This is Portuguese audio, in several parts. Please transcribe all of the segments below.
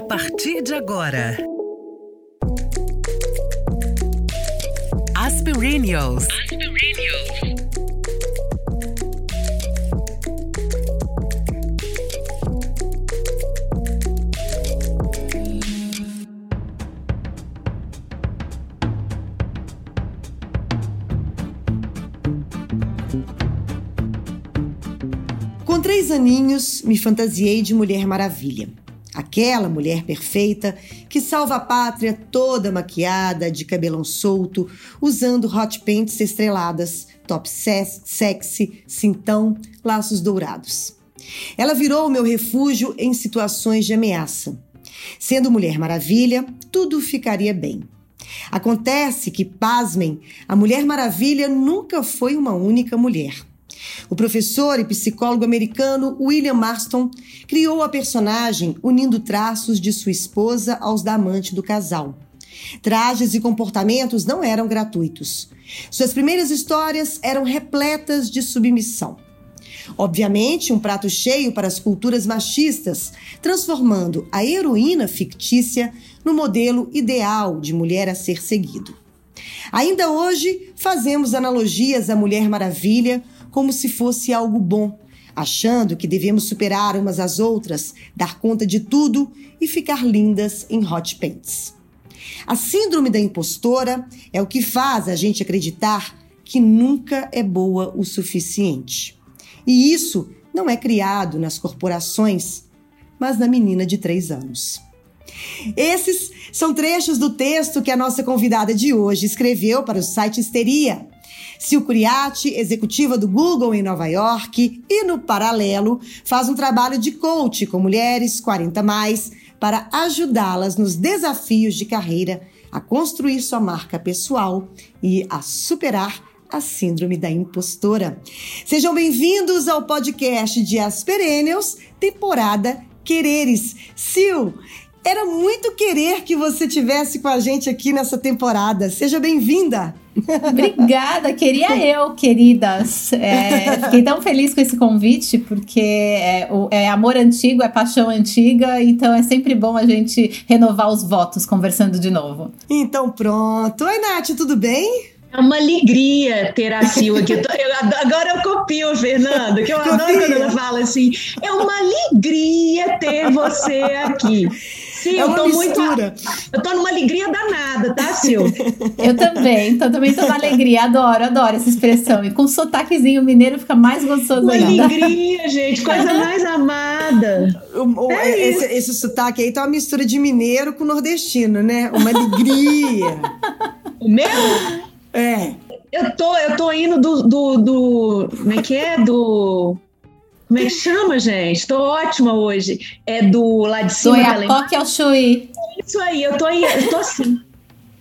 A partir de agora. Aspirinios. Com três aninhos, me fantasiei de Mulher Maravilha. Aquela mulher perfeita que salva a pátria toda maquiada, de cabelão solto, usando hot pants estreladas, top sexy, cintão, laços dourados. Ela virou o meu refúgio em situações de ameaça. Sendo Mulher Maravilha, tudo ficaria bem. Acontece que, pasmem, a Mulher Maravilha nunca foi uma única mulher. O professor e psicólogo americano William Marston criou a personagem unindo traços de sua esposa aos da amante do casal. Trajes e comportamentos não eram gratuitos. Suas primeiras histórias eram repletas de submissão. Obviamente, um prato cheio para as culturas machistas, transformando a heroína fictícia no modelo ideal de mulher a ser seguido. Ainda hoje, fazemos analogias à Mulher Maravilha como se fosse algo bom, achando que devemos superar umas às outras, dar conta de tudo e ficar lindas em hot pants. A síndrome da impostora é o que faz a gente acreditar que nunca é boa o suficiente. E isso não é criado nas corporações, mas na menina de três anos. Esses são trechos do texto que a nossa convidada de hoje escreveu para o site Histeria. Sil Curiati, executiva do Google em Nova York, e no paralelo faz um trabalho de coach com mulheres 40 mais para ajudá-las nos desafios de carreira, a construir sua marca pessoal e a superar a síndrome da impostora. Sejam bem-vindos ao podcast de As Perennials, temporada Quereres. Sil, era muito querer que você tivesse com a gente aqui nessa temporada. Seja bem-vinda! Obrigada, queria eu, queridas. É, fiquei tão feliz com esse convite, porque é, é, amor antigo, é paixão antiga, então é sempre bom a gente renovar os votos conversando de novo. Então pronto. Oi, Nath, tudo bem? É uma alegria ter a Sil aqui. Eu tô, eu, agora eu copio Fernando, que eu adoro quando ela fala assim. É uma alegria ter você aqui. Sim, é eu tô mistura. muito. Eu tô numa alegria danada, tá, Sil? eu também, então também tô numa alegria. Adoro, adoro essa expressão. E com sotaquezinho mineiro fica mais gostoso uma ainda. alegria, gente, coisa mais amada. O, o, é esse, esse sotaque aí tá uma mistura de mineiro com nordestino, né? Uma alegria. o meu? É. Eu tô, eu tô indo do, do, do. Como é que é? Do. Como é que chama, gente? Tô ótima hoje. É do lá de cima. Do Iacoque ao Chuí. Isso aí, eu tô aí, eu tô assim.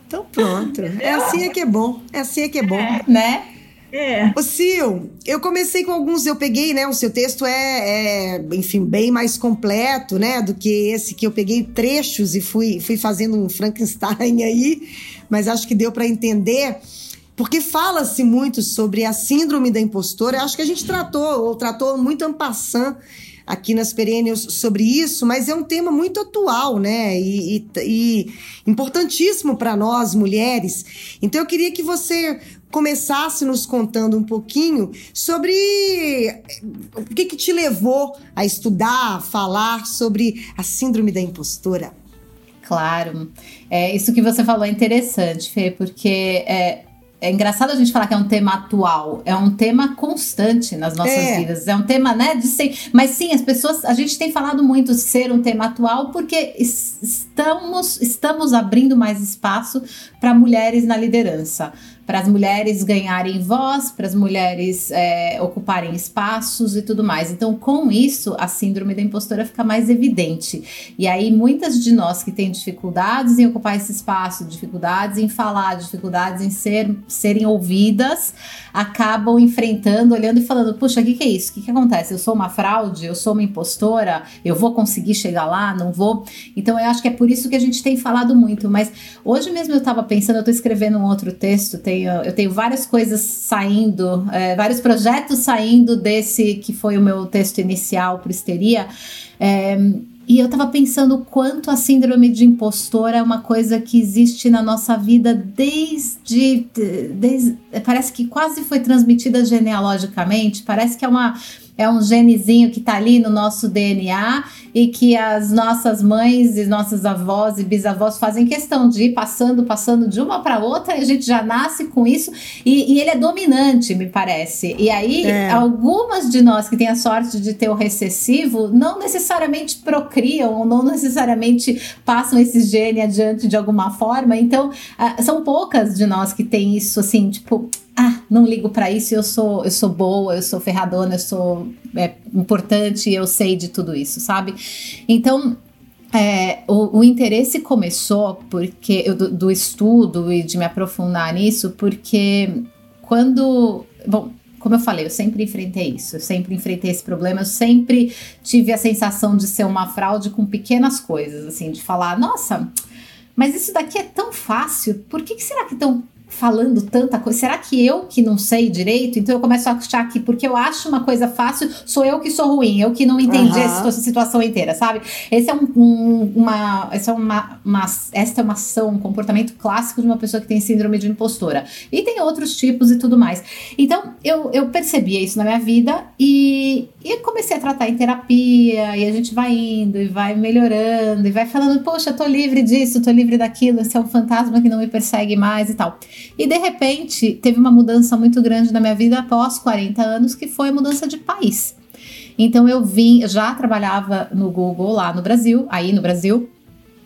Então pronto. É assim é que é bom. É assim é que é bom. É, né? É. Ô, Sil, eu comecei com alguns, eu peguei, né? O seu texto é, é, enfim, bem mais completo, né? Do que esse que eu peguei trechos e fui, fui fazendo um Frankenstein aí, mas acho que deu para entender porque fala-se muito sobre a síndrome da impostora. Acho que a gente tratou, ou tratou muito ampassant aqui nas Perennials sobre isso, mas é um tema muito atual, né? E, e, e importantíssimo para nós, mulheres. Então eu queria que você começasse nos contando um pouquinho sobre o que, que te levou a estudar, a falar sobre a síndrome da impostora. Claro. É, isso que você falou é interessante, Fê, porque é, é engraçado a gente falar que é um tema atual, é um tema constante nas nossas é. vidas, é um tema, né, de ser, mas sim, as pessoas, a gente tem falado muito de ser um tema atual porque estamos estamos abrindo mais espaço para mulheres na liderança para as mulheres ganharem voz, para as mulheres é, ocuparem espaços e tudo mais. Então, com isso, a síndrome da impostora fica mais evidente. E aí, muitas de nós que têm dificuldades em ocupar esse espaço, dificuldades em falar, dificuldades em ser, serem ouvidas, acabam enfrentando, olhando e falando: puxa, o que, que é isso? O que, que acontece? Eu sou uma fraude? Eu sou uma impostora? Eu vou conseguir chegar lá? Não vou? Então, eu acho que é por isso que a gente tem falado muito. Mas hoje mesmo eu estava pensando, eu estou escrevendo um outro texto, tem tenho, eu tenho várias coisas saindo, é, vários projetos saindo desse que foi o meu texto inicial para Histeria. É, e eu tava pensando o quanto a síndrome de impostora é uma coisa que existe na nossa vida desde, desde. Parece que quase foi transmitida genealogicamente, parece que é uma é um genezinho que está ali no nosso DNA e que as nossas mães e nossas avós e bisavós fazem questão de ir passando, passando de uma para outra e a gente já nasce com isso e, e ele é dominante, me parece. E aí, é. algumas de nós que têm a sorte de ter o recessivo não necessariamente procriam ou não necessariamente passam esse gene adiante de alguma forma. Então, uh, são poucas de nós que têm isso assim, tipo ah, não ligo para isso, eu sou, eu sou boa, eu sou ferradona, eu sou é, importante, eu sei de tudo isso, sabe? Então, é, o, o, interesse começou porque eu, do, do, estudo e de me aprofundar nisso, porque quando. Bom, como eu falei, eu sempre enfrentei isso, eu sempre enfrentei esse problema, eu sempre tive a sensação de ser uma fraude com pequenas coisas, assim, de falar, nossa, mas isso daqui é tão fácil, por que, que será que tão falando tanta coisa. Será que eu que não sei direito? Então eu começo a achar que porque eu acho uma coisa fácil, sou eu que sou ruim, eu que não entendi uhum. essa situação inteira, sabe? Esse é um, um, uma, essa é uma, uma, esta é uma ação, um comportamento clássico de uma pessoa que tem síndrome de impostora. E tem outros tipos e tudo mais. Então eu, eu percebia isso na minha vida e, e comecei a tratar em terapia e a gente vai indo e vai melhorando e vai falando, poxa, tô livre disso, tô livre daquilo, esse é um fantasma que não me persegue mais e tal. E de repente teve uma mudança muito grande na minha vida após 40 anos, que foi a mudança de país. Então eu vim, já trabalhava no Google lá no Brasil, aí no Brasil,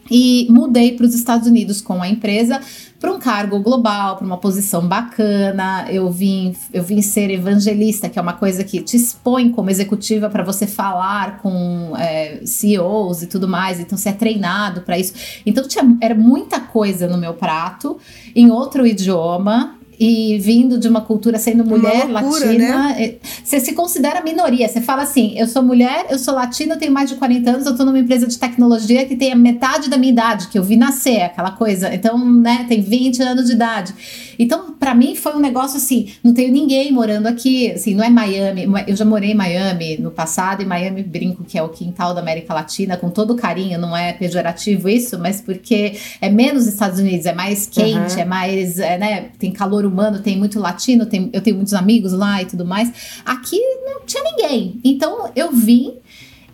e mudei para os Estados Unidos com a empresa para um cargo global, para uma posição bacana. Eu vim, eu vim ser evangelista, que é uma coisa que te expõe como executiva para você falar com é, CEOs e tudo mais. Então você é treinado para isso. Então tinha, era muita coisa no meu prato em outro idioma e vindo de uma cultura sendo mulher loucura, latina, né? É, você se considera minoria. Você fala assim: eu sou mulher, eu sou latina, eu tenho mais de 40 anos, eu tô numa empresa de tecnologia que tem a metade da minha idade, que eu vi nascer, aquela coisa. Então, né, tem 20 anos de idade. Então, para mim foi um negócio assim, não tenho ninguém morando aqui, assim, não é Miami. Eu já morei em Miami no passado e Miami brinco que é o quintal da América Latina com todo carinho, não é pejorativo isso, mas porque é menos Estados Unidos, é mais quente, uhum. é mais, é, né, tem calor humano, tem muito latino, tem, eu tenho muitos amigos lá e tudo mais. Aqui não tinha ninguém. Então eu vim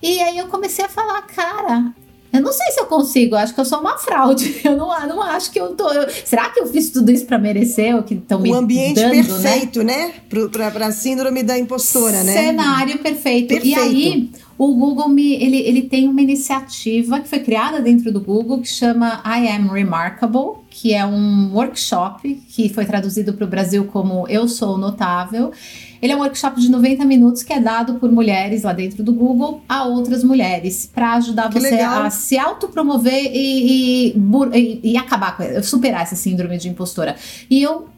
e aí eu comecei a falar, cara, eu não sei se eu consigo, acho que eu sou uma fraude. Eu não, não acho que eu tô. Eu, será que eu fiz tudo isso para merecer o que estão me dando? O ambiente né? perfeito, né? né? Para a síndrome da impostora, né? Cenário perfeito. perfeito. E aí, o Google me, ele, ele tem uma iniciativa que foi criada dentro do Google que chama I Am Remarkable, que é um workshop que foi traduzido para o Brasil como Eu Sou Notável. Ele é um workshop de 90 minutos que é dado por mulheres lá dentro do Google a outras mulheres para ajudar que você legal. a se autopromover e, e, e, e acabar com superar essa síndrome de impostora. E eu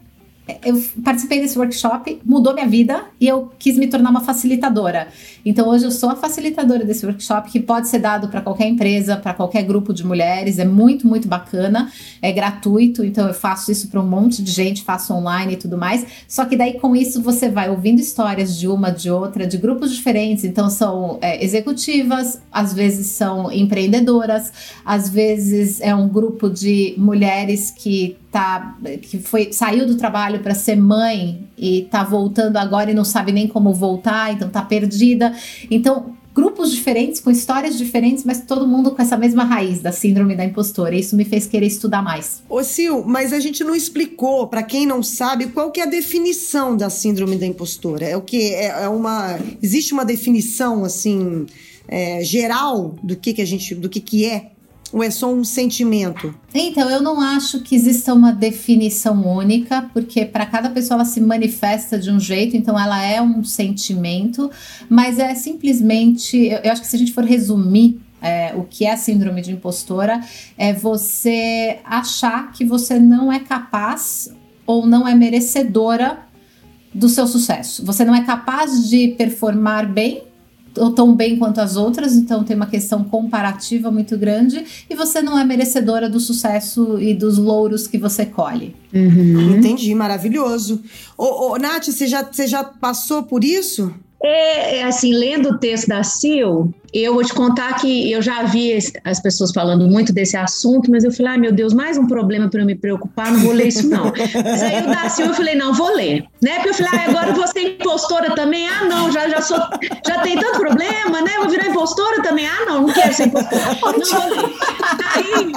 eu participei desse workshop, mudou minha vida e eu quis me tornar uma facilitadora. Então hoje eu sou a facilitadora desse workshop que pode ser dado para qualquer empresa, para qualquer grupo de mulheres. É muito, muito bacana. É gratuito, então eu faço isso para um monte de gente, faço online e tudo mais. Só que daí com isso você vai ouvindo histórias de uma, de outra, de grupos diferentes. Então são é, executivas, às vezes são empreendedoras, às vezes é um grupo de mulheres que tá que foi saiu do trabalho para ser mãe e tá voltando agora e não sabe nem como voltar, então tá perdida. Então, grupos diferentes com histórias diferentes, mas todo mundo com essa mesma raiz da síndrome da impostora. Isso me fez querer estudar mais. Ô Sil, mas a gente não explicou para quem não sabe qual que é a definição da síndrome da impostora. É o que é, é uma existe uma definição assim é, geral do que que a gente do que que é ou é só um sentimento? Então, eu não acho que exista uma definição única, porque para cada pessoa ela se manifesta de um jeito, então ela é um sentimento, mas é simplesmente, eu, acho que se a gente for resumir é, o que é síndrome de impostora, é você achar que você não é capaz ou não é merecedora do seu sucesso. Você não é capaz de performar bem tão bem quanto as outras, então tem uma questão comparativa muito grande e você não é merecedora do sucesso e dos louros que você colhe. Uhum. Entendi, maravilhoso. Ô, ô, Nath, você já, você já passou por isso? É, é, assim, lendo o texto da Sil, eu vou te contar que eu já vi as pessoas falando muito desse assunto, mas eu falei, ah, meu Deus, mais um problema para eu me preocupar, não vou ler isso não. mas aí o da Sil, eu falei, não, vou ler, né? Porque eu falei, ah, agora você é impostora também? Ah, não, já, já sou, já tem tanto problema, né? Vou virar impostora também? Ah, não, não quero ser impostora. Não vou ler. Aí,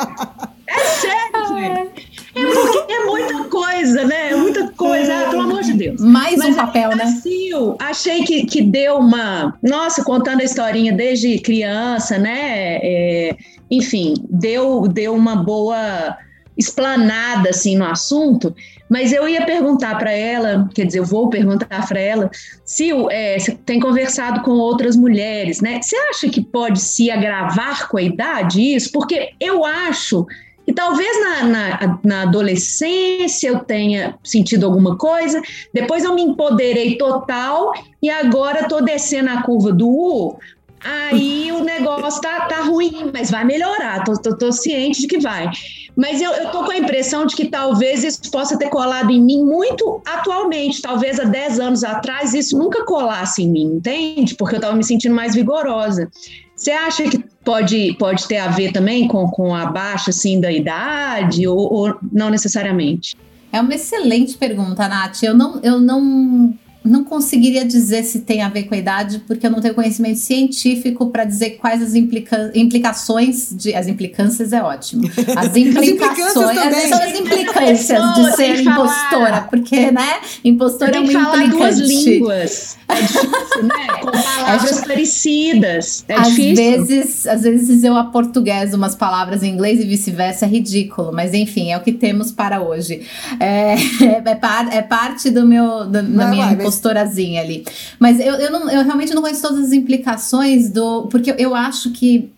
é sério, gente. É é muita coisa, né? É muita coisa, ah, pelo amor de Deus. Mais Mas um papel, né? Brasil, achei que, que deu uma. Nossa, contando a historinha desde criança, né? É, enfim, deu, deu uma boa explanada assim no assunto. Mas eu ia perguntar para ela, quer dizer, eu vou perguntar para ela, se é, você tem conversado com outras mulheres, né? Você acha que pode se agravar com a idade isso? Porque eu acho e talvez na, na, na, adolescência eu tenha sentido alguma coisa, depois eu me empoderei total e agora estou descendo a curva do U. Aí o negócio tá, tá ruim, mas vai melhorar, tô, tô, tô ciente de que vai. Mas eu, eu tô com a impressão de que talvez isso possa ter colado em mim muito atualmente, talvez há 10 anos atrás isso nunca colasse em mim, entende? Porque eu estava me sentindo mais vigorosa. Você acha que pode, pode ter a ver também com, com a baixa assim, da idade ou, ou não necessariamente? É uma excelente pergunta, Nath. Eu não, eu não não conseguiria dizer se tem a ver com a idade, porque eu não tenho conhecimento científico para dizer quais as implica implicações de. As implicâncias é ótimo. As implicações. as, são as implicâncias de ser impostora, porque, né? Impostora é uma implicante. duas línguas. É difícil, né? Com palavras é, parecidas. É às difícil. Vezes, às vezes eu aportugueso umas palavras em inglês e vice-versa, é ridículo. Mas enfim, é o que temos para hoje. É, é, par, é parte do meu, do, da minha impostura postorazinha ali. Mas eu, eu, não, eu realmente não conheço todas as implicações do. Porque eu acho que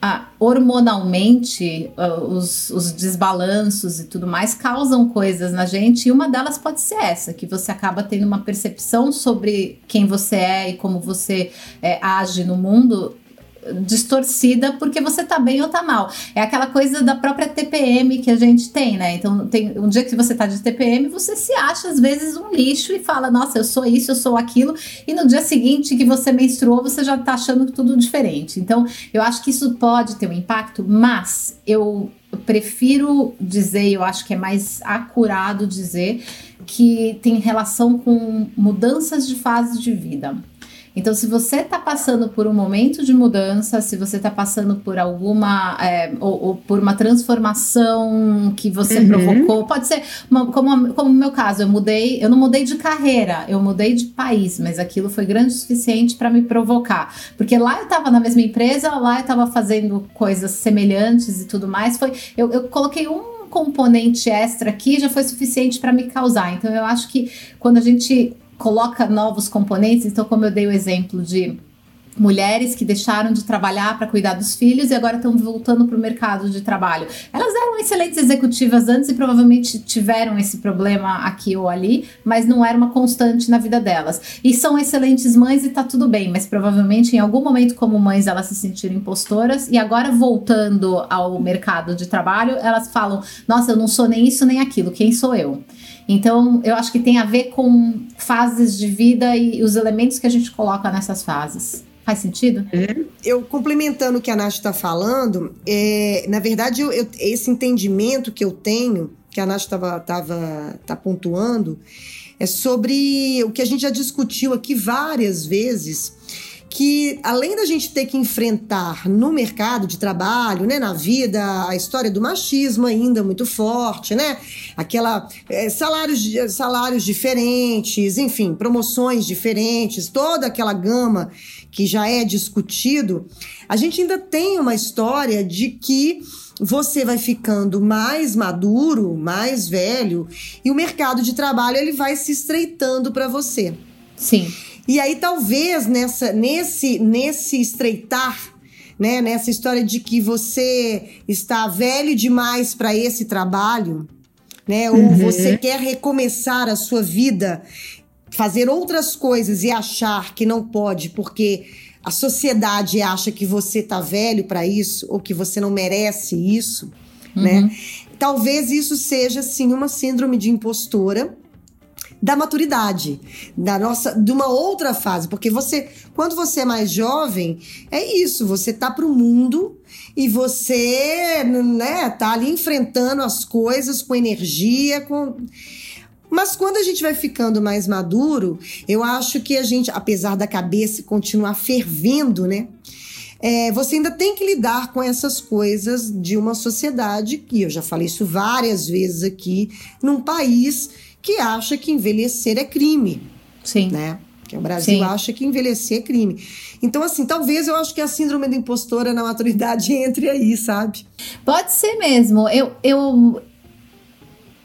ah, hormonalmente uh, os, os, desbalanços e tudo mais causam coisas na gente e uma delas pode ser essa, que você acaba tendo uma percepção sobre quem você é e como você é, age no mundo distorcida porque você tá bem ou tá mal. É aquela coisa da própria TPM que a gente tem, né? Então, tem um dia que você tá de TPM, você se acha às vezes um lixo e fala: "Nossa, eu sou isso, eu sou aquilo", e no dia seguinte que você menstruou, você já tá achando tudo diferente. Então, eu acho que isso pode ter um impacto, mas eu prefiro dizer, eu acho que é mais acurado dizer que tem relação com mudanças de fase de vida. Então, se você está passando por um momento de mudança, se você está passando por alguma é, ou, ou, por uma transformação que você uhum. provocou, pode ser uma, como como no meu caso, eu mudei, eu não mudei de carreira, eu mudei de país, mas aquilo foi grande o suficiente para me provocar, porque lá eu estava na mesma empresa, lá eu estava fazendo coisas semelhantes e tudo mais. Foi, eu, eu coloquei um componente extra aqui já foi suficiente para me causar. Então eu acho que quando a gente coloca novos componentes. Então, como eu dei o exemplo de mulheres que deixaram de trabalhar para cuidar dos filhos e agora estão voltando para o mercado de trabalho. Elas eram excelentes executivas antes e provavelmente tiveram esse problema aqui ou ali, mas não era uma constante na vida delas. E são excelentes mães e tá tudo bem, mas provavelmente em algum momento como mães elas se sentiram impostoras e agora voltando ao mercado de trabalho, elas falam: "Nossa, eu não sou nem isso nem aquilo, quem sou eu?" Então, eu acho que tem a ver com fases de vida e os elementos que a gente coloca nessas fases. Faz sentido? Eu complementando o que a Nath está falando, é, na verdade, eu, eu, esse entendimento que eu tenho, que a Nath estava tava, tá pontuando, é sobre o que a gente já discutiu aqui várias vezes, que além da gente ter que enfrentar no mercado de trabalho, né, na vida, a história do machismo ainda muito forte, né? Aquela é, salários, salários diferentes, enfim, promoções diferentes, toda aquela gama que já é discutido, a gente ainda tem uma história de que você vai ficando mais maduro, mais velho, e o mercado de trabalho ele vai se estreitando para você. Sim. E aí talvez nessa nesse nesse estreitar né, nessa história de que você está velho demais para esse trabalho, né, ou uhum. você quer recomeçar a sua vida, fazer outras coisas e achar que não pode porque a sociedade acha que você tá velho para isso ou que você não merece isso, né? uhum. né? Talvez isso seja sim uma síndrome de impostora da maturidade, da nossa, de uma outra fase, porque você, quando você é mais jovem, é isso, você tá pro mundo e você, né, tá ali enfrentando as coisas com energia, com mas quando a gente vai ficando mais maduro, eu acho que a gente, apesar da cabeça continuar fervendo, né? É, você ainda tem que lidar com essas coisas de uma sociedade que eu já falei isso várias vezes aqui, num país que acha que envelhecer é crime. Sim. Né? Que o Brasil Sim. acha que envelhecer é crime. Então, assim, talvez eu acho que a síndrome da impostora na maturidade entre aí, sabe? Pode ser mesmo. Eu, eu,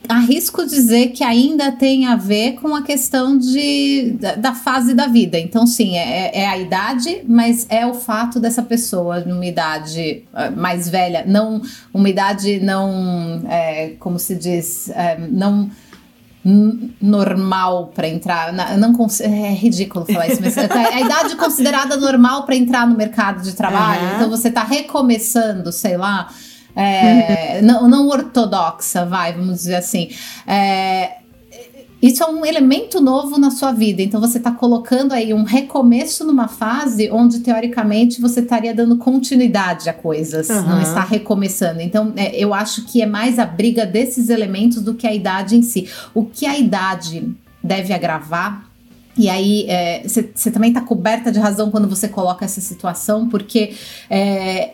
arrisco dizer que ainda tem a ver com a questão de, da, da fase da vida. Então, sim, é, é, a idade, mas é o fato dessa pessoa numa idade eh, mais velha, não uma idade não, é, como se diz, é, não normal para entrar, não é ridículo falar isso, mas é a idade considerada normal para entrar no mercado de trabalho. Uhum. Então você está recomeçando, sei lá, é, não, não, ortodoxa, vai, vamos dizer assim. É, isso é um elemento novo na sua vida. Então você está colocando aí um recomeço numa fase onde teoricamente você estaria dando continuidade a coisas, uhum. não está recomeçando. Então é, eu acho que é mais a briga desses elementos do que a idade em si. O que a idade deve agravar e aí, você é, também está coberta de razão quando você coloca essa situação, porque é,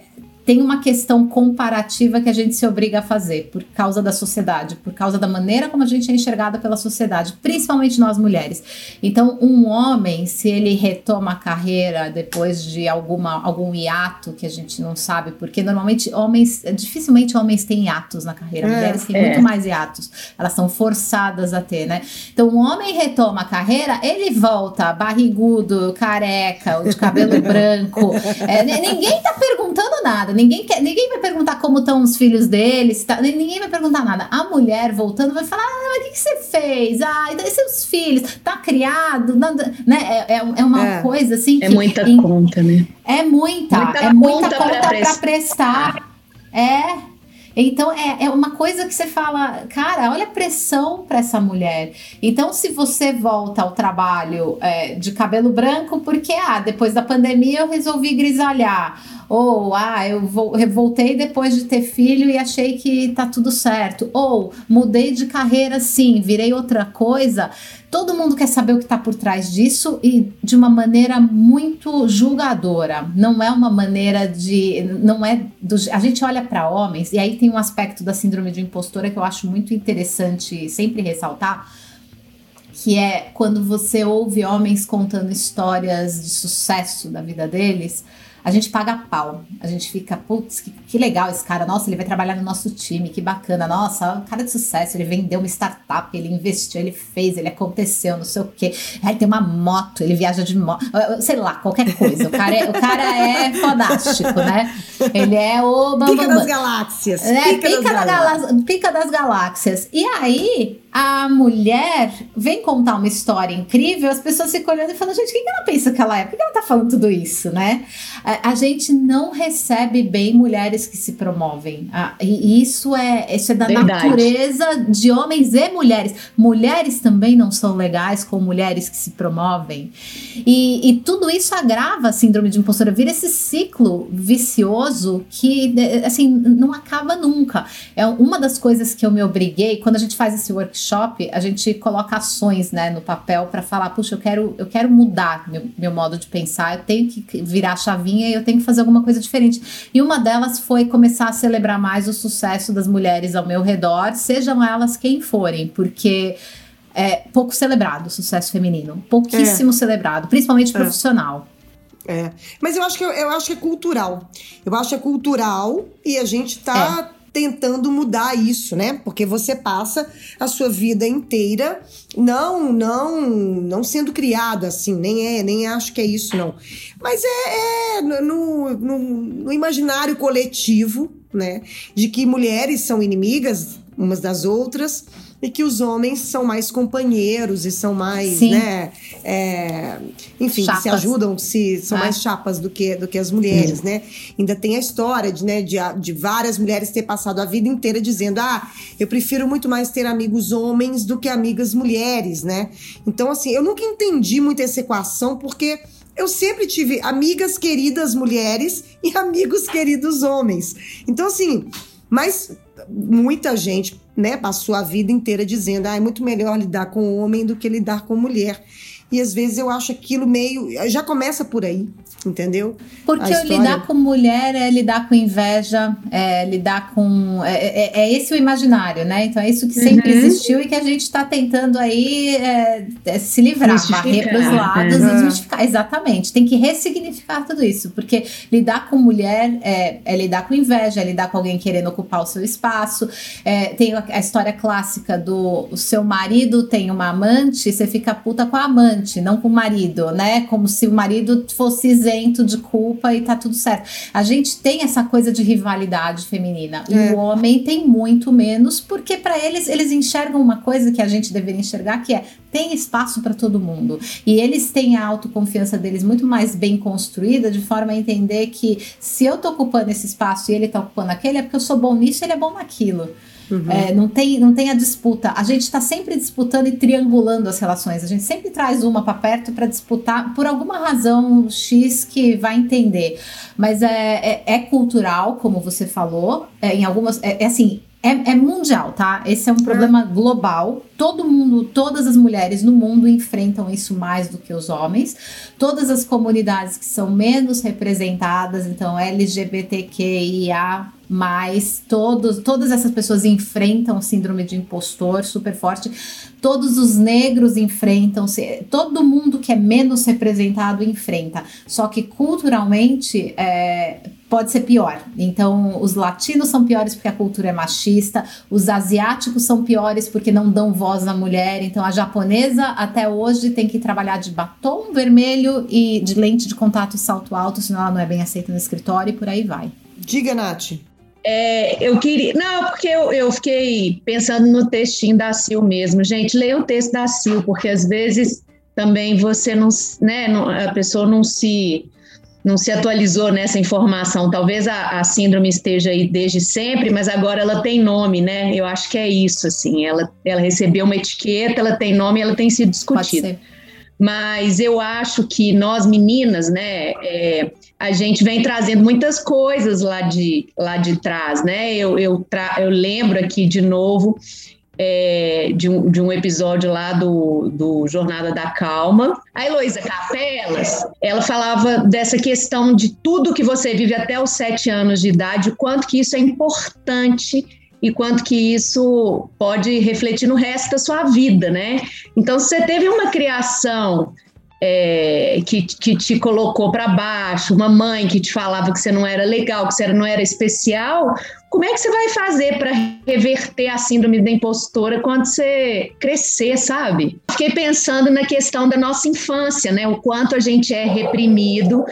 tem uma questão comparativa que a gente se obriga a fazer por causa da sociedade, por causa da maneira como a gente é enxergada pela sociedade, principalmente nós mulheres. Então, um homem, se ele retoma a carreira depois de alguma, algum hiato que a gente não sabe, porque normalmente homens, dificilmente homens têm hiatos na carreira, é, mulheres têm é. muito mais hiatos, elas são forçadas a ter, né? Então, um homem retoma a carreira, ele volta barrigudo, careca, de cabelo branco, é, ninguém tá perguntando nada Ninguém, quer, ninguém vai perguntar como estão os filhos deles, tá, ninguém vai perguntar nada. A mulher voltando vai falar: ah, mas o que, que você fez? Ah, e seus filhos? Tá criado? Nada, né? É, é, é uma é, coisa assim. É muita em, conta, né? É muita, muita é muita conta, conta para prestar. É. Então é, é uma coisa que você fala, cara, olha a pressão para essa mulher. Então, se você volta ao trabalho é, de cabelo branco, porque ah, depois da pandemia eu resolvi grisalhar ou, ah, eu voltei depois de ter filho e achei que tá tudo certo. Ou, mudei de carreira sim, virei outra coisa. Todo mundo quer saber o que está por trás disso e de uma maneira muito julgadora. Não é uma maneira de. Não é. Do, a gente olha para homens, e aí tem um aspecto da síndrome de impostora que eu acho muito interessante sempre ressaltar que é quando você ouve homens contando histórias de sucesso da vida deles, a gente paga pau. A gente fica, putz, que, que, legal esse cara. Nossa, ele vai trabalhar no nosso time, que bacana. Nossa, um cara de sucesso. Ele vendeu uma startup, ele investiu, ele fez, ele aconteceu, não sei o quê. Aí tem uma moto, ele viaja de moto. Sei lá, qualquer coisa. O cara é, o cara é fodástico, né? Ele é o. Bam, pica bam, das galáxias. É, pica, pica, das, galáxias. pica das galáxias. E aí, a mulher vem contar uma história incrível, as pessoas ficam olhando e falando, gente, o que ela pensa que ela é? Por que ela tá falando tudo isso, né? A, a gente não recebe bem mulheres que se promovem. Ah, e isso é, isso é da Verdade. natureza de homens e mulheres. Mulheres também não são legais com mulheres que se promovem. E, e tudo isso agrava a síndrome de impostora, vira esse ciclo vicioso que, assim, não acaba nunca. É uma das coisas que eu me obriguei, quando a gente faz esse workshop, workshop, a gente coloca ações né, no papel para falar, puxa, eu quero, eu quero mudar meu, meu modo de pensar, eu tenho que virar a chavinha e eu tenho que fazer alguma coisa diferente. E uma delas foi começar a celebrar mais o sucesso das mulheres ao meu redor, sejam elas quem forem, porque é pouco celebrado o sucesso feminino, pouquíssimo é. celebrado, principalmente é. profissional. É. Mas eu acho que eu acho que é cultural. Eu acho que é cultural e a gente tá é tentando mudar isso, né? Porque você passa a sua vida inteira não, não, não sendo criado assim, nem é, nem acho que é isso não. Mas é, é no, no, no imaginário coletivo né? De que mulheres são inimigas umas das outras e que os homens são mais companheiros e são mais, Sim. né? É, enfim, chapas. se ajudam, se são é. mais chapas do que, do que as mulheres, né? Ainda tem a história de, né, de, de várias mulheres ter passado a vida inteira dizendo: ah, eu prefiro muito mais ter amigos homens do que amigas mulheres, né? Então, assim, eu nunca entendi muito essa equação, porque eu sempre tive amigas queridas mulheres e amigos queridos homens. Então, assim, mas muita gente né, passou a vida inteira dizendo ah, é muito melhor lidar com homem do que lidar com mulher. E às vezes eu acho aquilo meio. Já começa por aí entendeu? Porque história... lidar com mulher é lidar com inveja, é lidar com. É, é, é, esse o imaginário, né? Então é isso que sempre uhum. existiu e que a gente está tentando aí é, é se livrar, varrer para os lados uhum. e desmistificar. Exatamente. Tem que ressignificar tudo isso, porque lidar com mulher é, é, lidar com inveja, é lidar com alguém querendo ocupar o seu espaço. É, tem a história clássica do o seu marido tem uma amante, você fica puta com a amante, não com o marido, né? Como se o marido fosse isento de culpa e tá tudo certo. A gente tem essa coisa de rivalidade feminina. É. O homem tem muito menos, porque para eles, eles enxergam uma coisa que a gente deveria enxergar, que é tem espaço para todo mundo. E eles têm a autoconfiança deles muito mais bem construída, de forma a entender que se eu tô ocupando esse espaço e ele tá ocupando aquele, é porque eu sou bom nisso e ele é bom naquilo. Uhum. É, não, tem, não tem a disputa. A gente está sempre disputando e triangulando as relações. A gente sempre traz uma para perto para disputar por alguma razão X que vai entender. Mas é, é, é cultural, como você falou. É, em algumas. É, é assim. É, é, mundial, tá? Esse é um problema global. Todo mundo, todas as mulheres no mundo enfrentam isso mais do que os homens. Todas as comunidades que são menos representadas, então LGBTQIA mas todos, todas essas pessoas enfrentam síndrome de impostor super forte. Todos os negros enfrentam, todo mundo que é menos representado enfrenta. Só que culturalmente é, pode ser pior. Então, os latinos são piores porque a cultura é machista, os asiáticos são piores porque não dão voz à mulher. Então, a japonesa até hoje tem que trabalhar de batom vermelho e de lente de contato e salto alto, senão ela não é bem aceita no escritório e por aí vai. Diga, Nath. É, eu queria. Não, porque eu, eu fiquei pensando no textinho da Sil mesmo. Gente, leia o texto da Sil, porque às vezes também você não. Né, a pessoa não se. Não se atualizou nessa informação. Talvez a, a síndrome esteja aí desde sempre, mas agora ela tem nome, né? Eu acho que é isso, assim. Ela, ela recebeu uma etiqueta, ela tem nome, ela tem sido discutida mas eu acho que nós meninas, né, é, a gente vem trazendo muitas coisas lá de, lá de trás, né? Eu, eu, eu lembro aqui de novo é, de, um, de um episódio lá do, do Jornada da Calma. A Heloísa Capelas, ela falava dessa questão de tudo que você vive até os sete anos de idade, o quanto que isso é importante e quanto que isso pode refletir no resto da sua vida, né? Então, se você teve uma criação é, que, que te colocou para baixo, uma mãe que te falava que você não era legal, que você não era especial, como é que você vai fazer para reverter a síndrome da impostora quando você crescer, sabe? Fiquei pensando na questão da nossa infância, né? O quanto a gente é reprimido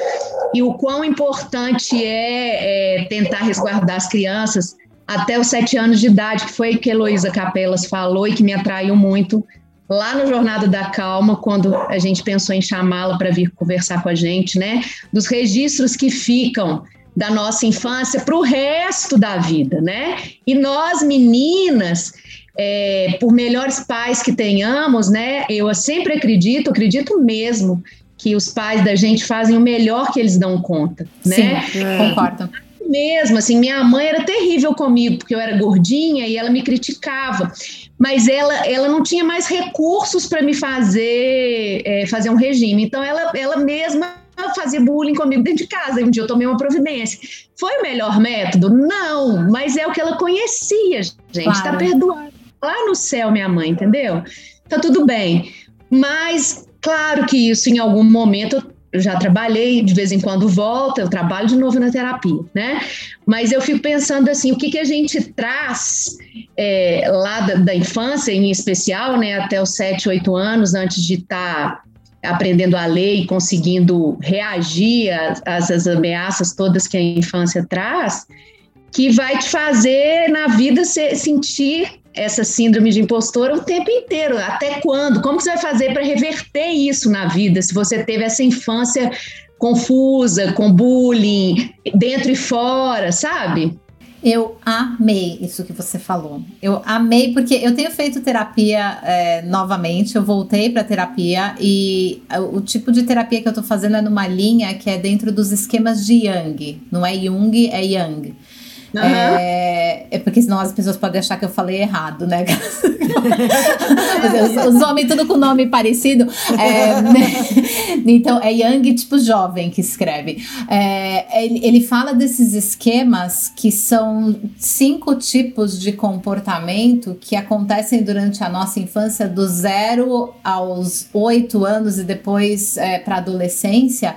e o quão importante é, é tentar resguardar as crianças até os sete anos de idade, que foi que Heloísa Capelas falou e que me atraiu muito lá no Jornada da Calma, quando a gente pensou em chamá-la para vir conversar com a gente, né? Dos registros que ficam da nossa infância para o resto da vida, né? E nós, meninas, é, por melhores pais que tenhamos, né? Eu sempre acredito, acredito mesmo, que os pais da gente fazem o melhor que eles dão conta, né? Sim, concordo mesmo, assim, minha mãe era terrível comigo, porque eu era gordinha e ela me criticava, mas ela, ela não tinha mais recursos para me fazer é, fazer um regime, então ela, ela mesma fazia bullying comigo dentro de casa, e um dia eu tomei uma providência. Foi o melhor método? Não, mas é o que ela conhecia, gente, tá claro. tá perdoado. Lá no céu, minha mãe, entendeu? Tá tudo bem. Mas, claro que isso em algum momento eu já trabalhei, de vez em quando volta, eu trabalho de novo na terapia, né? Mas eu fico pensando assim, o que, que a gente traz é, lá da, da, infância, em especial, né, até os 7, 8 anos, antes de estar tá aprendendo a ler e conseguindo reagir às, às ameaças todas que a infância traz, que vai te fazer na vida sentir essa síndrome de impostora o tempo inteiro. Até quando? Como você vai fazer para reverter isso na vida? Se você teve essa infância confusa, com bullying, dentro e fora, sabe? Eu amei isso que você falou. Eu amei porque eu tenho feito terapia é, novamente. Eu voltei para terapia e o tipo de terapia que eu tô fazendo é numa linha que é dentro dos esquemas de Yang. Não é Jung, é Yang. Uhum. É, é, porque senão as pessoas podem achar que eu falei errado, né? os, homens tudo com nome parecido. É, né? Então, é Young, tipo jovem, que escreve. É, ele, ele fala desses esquemas que são cinco tipos de comportamento que acontecem durante a nossa infância, do zero aos oito anos e depois é, para adolescência,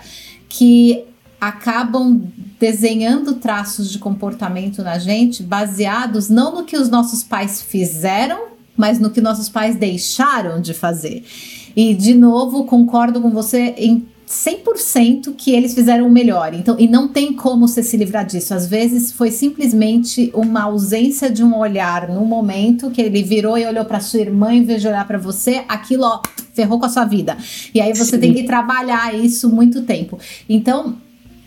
que acabam desenhando traços de comportamento na gente baseados não no que os nossos pais fizeram, mas no que nossos pais deixaram de fazer. E de novo, concordo com você em 100% que eles fizeram o melhor. Então, e não tem como você se livrar disso. Às vezes foi simplesmente uma ausência de um olhar no momento que ele virou e olhou para sua irmã em vez de olhar para você, aquilo ó, ferrou com a sua vida. E aí você Sim. tem que trabalhar isso muito tempo. Então,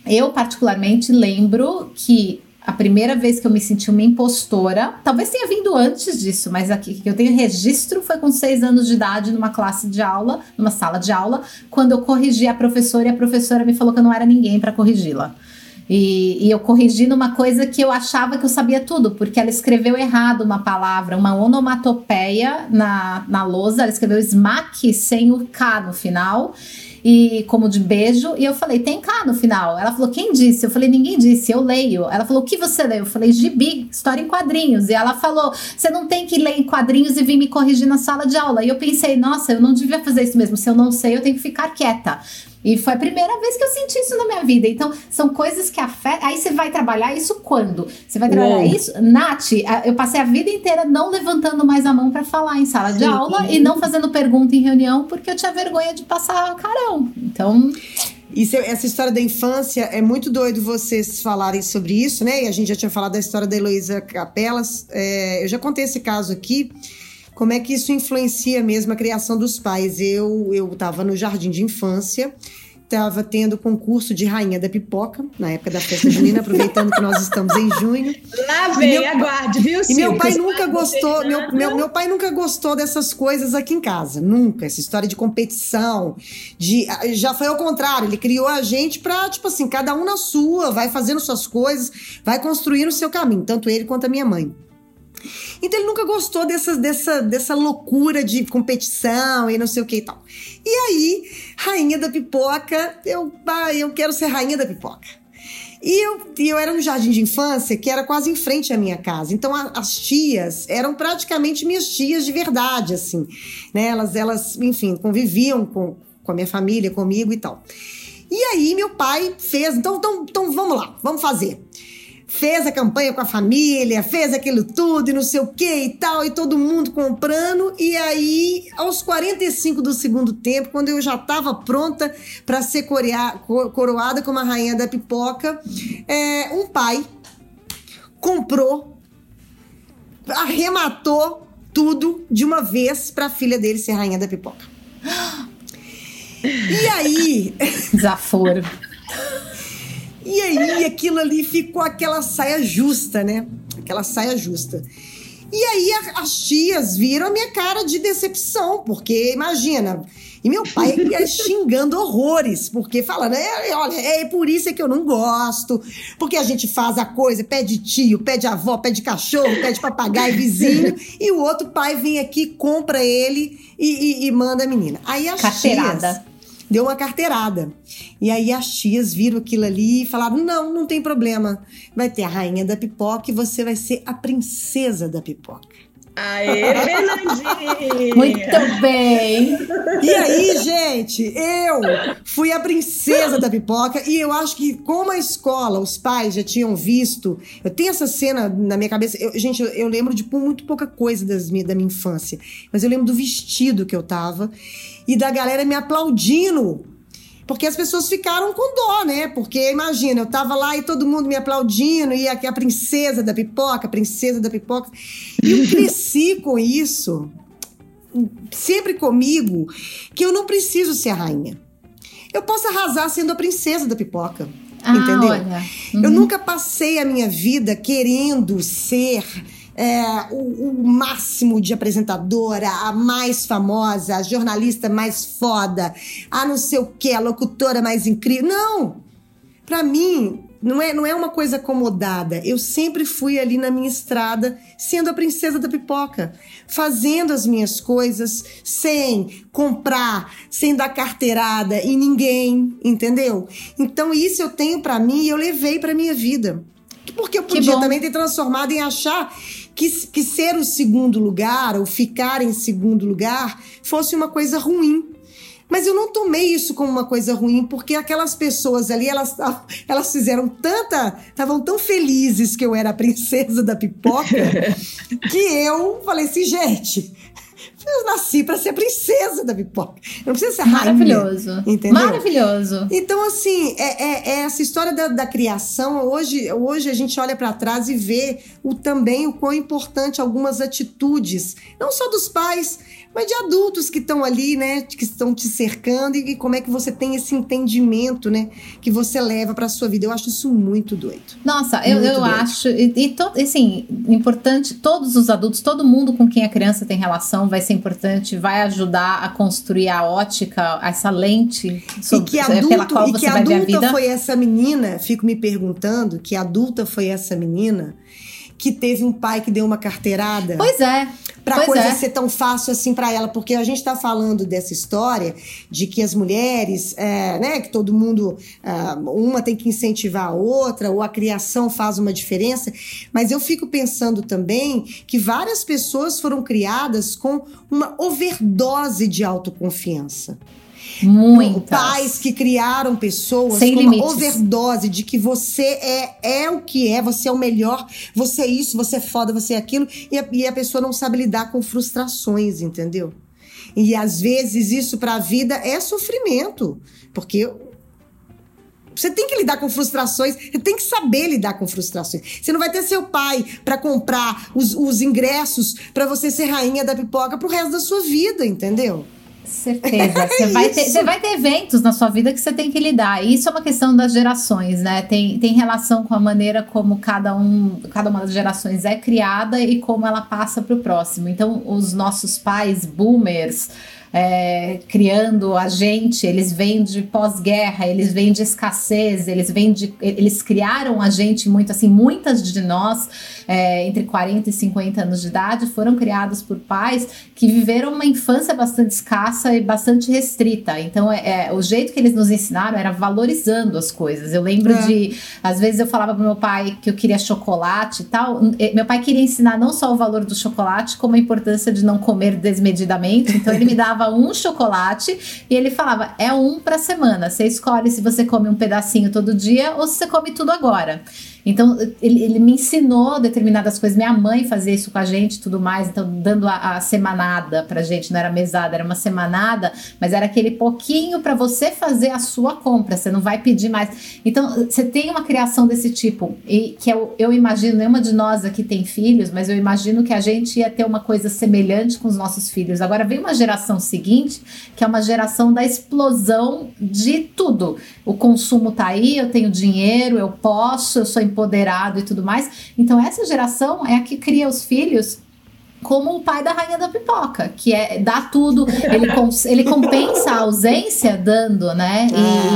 eu, particularmente, lembro que a primeira vez que eu me senti uma impostora, talvez tenha vindo antes disso, mas aqui que eu tenho registro foi com seis anos de idade numa classe de aula, numa sala de aula, quando eu corrigi a professora e a professora me falou que eu não era ninguém para corrigi-la. E, e, eu corrigi numa coisa que eu achava que eu sabia tudo, porque ela escreveu errado uma palavra, uma onomatopeia na, na lousa, ela escreveu smack sem o K no final e como de beijo. E eu falei, tem K no final. Ela falou, quem disse? Eu falei, ninguém disse, eu leio. Ela falou, o que você leu? Eu falei, gibi, história em quadrinhos. E ela falou, você não tem que ler em quadrinhos e vir me corrigir na sala de aula. E eu pensei, nossa, eu não devia fazer isso mesmo. Se eu não sei, eu tenho que ficar quieta. E foi a primeira vez que eu senti isso na minha vida. Então, são coisas que afetam. Aí você vai trabalhar isso quando? Você vai trabalhar Uou. isso. Nath, eu passei a vida inteira não levantando mais a mão para falar em sala de Sim. aula e não fazendo pergunta em reunião porque eu tinha vergonha de passar carão. Então. Isso, essa história da infância é muito doido vocês falarem sobre isso, né? E a gente já tinha falado da história da Heloísa Capelas. É, eu já contei esse caso aqui como é que isso influencia mesmo a criação dos pais. Eu eu estava no jardim de infância, estava tendo concurso de rainha da pipoca na época da festa junina, aproveitando que nós estamos em junho. Lá vem, meu, aguarde, viu? E meu pai nunca gostou, meu, meu, meu pai nunca gostou dessas coisas aqui em casa, nunca. Essa história de competição, de já foi ao contrário. Ele criou a gente para tipo assim, cada um na sua, vai fazendo suas coisas, vai construindo o seu caminho, tanto ele quanto a minha mãe. Então ele nunca gostou dessa, dessa, dessa loucura de competição e não sei o que e tal. E aí, rainha da pipoca, eu, ah, eu quero ser rainha da pipoca. E eu, eu era no jardim de infância, que era quase em frente à minha casa. Então a, as tias eram praticamente minhas tias de verdade, assim. Né? Elas, elas, enfim, conviviam com, com a minha família, comigo e tal. E aí meu pai fez, então, então, então vamos lá, vamos fazer fez a campanha com a família, fez aquilo tudo e não sei o que e tal, e todo mundo comprando. E aí, aos 45 do segundo tempo, quando eu já estava pronta para ser coroada como a rainha da pipoca, é, um pai comprou, arrematou tudo de uma vez para a filha dele ser rainha da pipoca. E aí. Desaforo. E aí aquilo ali ficou aquela saia justa, né? Aquela saia justa. E aí as tias viram a minha cara de decepção, porque imagina. E meu pai ia xingando horrores, porque falando, é, olha, é por isso que eu não gosto, porque a gente faz a coisa, pede tio, pede avó, pede cachorro, pede papagaio, vizinho, e o outro pai vem aqui, compra ele e, e, e manda a menina. Aí as tias deu uma carteirada. E aí as tias viram aquilo ali e falaram: não, não tem problema. Vai ter a rainha da pipoca e você vai ser a princesa da pipoca. Aê, Fernandinha! Muito bem! E aí, gente, eu fui a princesa da pipoca e eu acho que, como a escola, os pais já tinham visto, eu tenho essa cena na minha cabeça. Eu, gente, eu, eu lembro de muito pouca coisa das minha, da minha infância, mas eu lembro do vestido que eu tava e da galera me aplaudindo Porque as pessoas ficaram com dó, né? Porque imagina, eu tava lá e todo mundo me aplaudindo, e aqui a princesa da pipoca, a princesa da pipoca. E eu cresci com isso, sempre comigo, que eu não preciso ser a rainha. Eu posso arrasar sendo a princesa da pipoca. Ah, entendeu? Uhum. Eu nunca passei a minha vida querendo ser é, o, o, máximo de apresentadora, a mais famosa, a jornalista mais foda, a não sei o que, a locutora mais incrível. Não! Para mim, não é, não é uma coisa acomodada. Eu sempre fui ali na minha estrada, sendo a princesa da pipoca, fazendo as minhas coisas sem comprar, sem dar carteirada em ninguém, entendeu? Então isso eu tenho para mim e eu levei para minha vida. Porque eu podia também ter transformado em achar que, que ser o segundo lugar ou ficar em segundo lugar fosse uma coisa ruim. Mas eu não tomei isso como uma coisa ruim, porque aquelas pessoas ali, elas, elas fizeram tanta. estavam tão felizes que eu era a princesa da pipoca, que eu falei assim, gente, eu nasci para ser princesa da pipoca. Eu não preciso ser Maravilhoso. Rainha, entendeu? Maravilhoso. Então, assim, é, é, é essa história da, da, criação. Hoje, hoje a gente olha para trás e vê o, também o quão importante algumas atitudes, não só dos pais, mas de adultos que estão ali, né, que estão te cercando e, como é que você tem esse entendimento, né, que você leva para sua vida. Eu acho isso muito doido. Nossa, muito eu, eu doido. acho e, e to, assim, importante todos os adultos, todo mundo com quem a criança tem relação vai ser importante, vai ajudar a construir a ótica, essa lente sobre, e que adulto, pela qual você vai ver a vida. foi essa menina, fico me perguntando, que adulta foi essa menina que teve um pai que deu uma carteirada. Pois é. Pra coisa é. ser tão fácil assim para ela, porque a gente está falando dessa história de que as mulheres, é, né, que todo mundo, uh, uma tem que incentivar a outra, ou a criação faz uma diferença, mas eu fico pensando também que várias pessoas foram criadas com uma overdose de autoconfiança. Muitas. Pais que criaram pessoas Sem com limites. uma overdose de que você é, é o que é, você é o melhor, você é isso, você é foda, você é aquilo, e a, e a pessoa não sabe lidar com frustrações, entendeu? E às vezes isso para a vida é sofrimento, porque você tem que lidar com frustrações, você tem que saber lidar com frustrações. Você não vai ter seu pai para comprar os, os ingressos para você ser rainha da pipoca pro resto da sua vida, entendeu? Certeza. Você, vai ter, você vai ter eventos na sua vida que você tem que lidar. E isso é uma questão das gerações, né? Tem, tem relação com a maneira como cada, um, cada uma das gerações é criada e como ela passa para o próximo. Então, os nossos pais, boomers, é, criando a gente, eles vêm de pós-guerra, eles vêm de escassez, eles vêm de. Eles criaram a gente muito, assim, muitas de nós, é, entre 40 e 50 anos de idade, foram criadas por pais que viveram uma infância bastante escassa e bastante restrita. Então, é, é o jeito que eles nos ensinaram era valorizando as coisas. Eu lembro é. de. Às vezes eu falava pro meu pai que eu queria chocolate e tal. Meu pai queria ensinar não só o valor do chocolate, como a importância de não comer desmedidamente. Então, ele me dava dava um chocolate e ele falava: é um para semana. Você escolhe se você come um pedacinho todo dia ou se você come tudo agora. Então, ele, ele, me ensinou determinadas coisas. Minha mãe fazia isso com a gente tudo mais. Então, dando a, a semanada pra gente, não era mesada, era uma semanada, mas era aquele pouquinho para você fazer a sua compra. Você não vai pedir mais. Então, você tem uma criação desse tipo. E que eu, eu imagino, nenhuma de nós aqui tem filhos, mas eu imagino que a gente ia ter uma coisa semelhante com os nossos filhos. Agora, vem uma geração seguinte, que é uma geração da explosão de tudo. O consumo tá aí, eu tenho dinheiro, eu posso, eu sou empoderado e tudo mais. Então, essa geração é a que cria os filhos como o pai da rainha da pipoca, que é dá tudo, ele, ele compensa a ausência dando, né?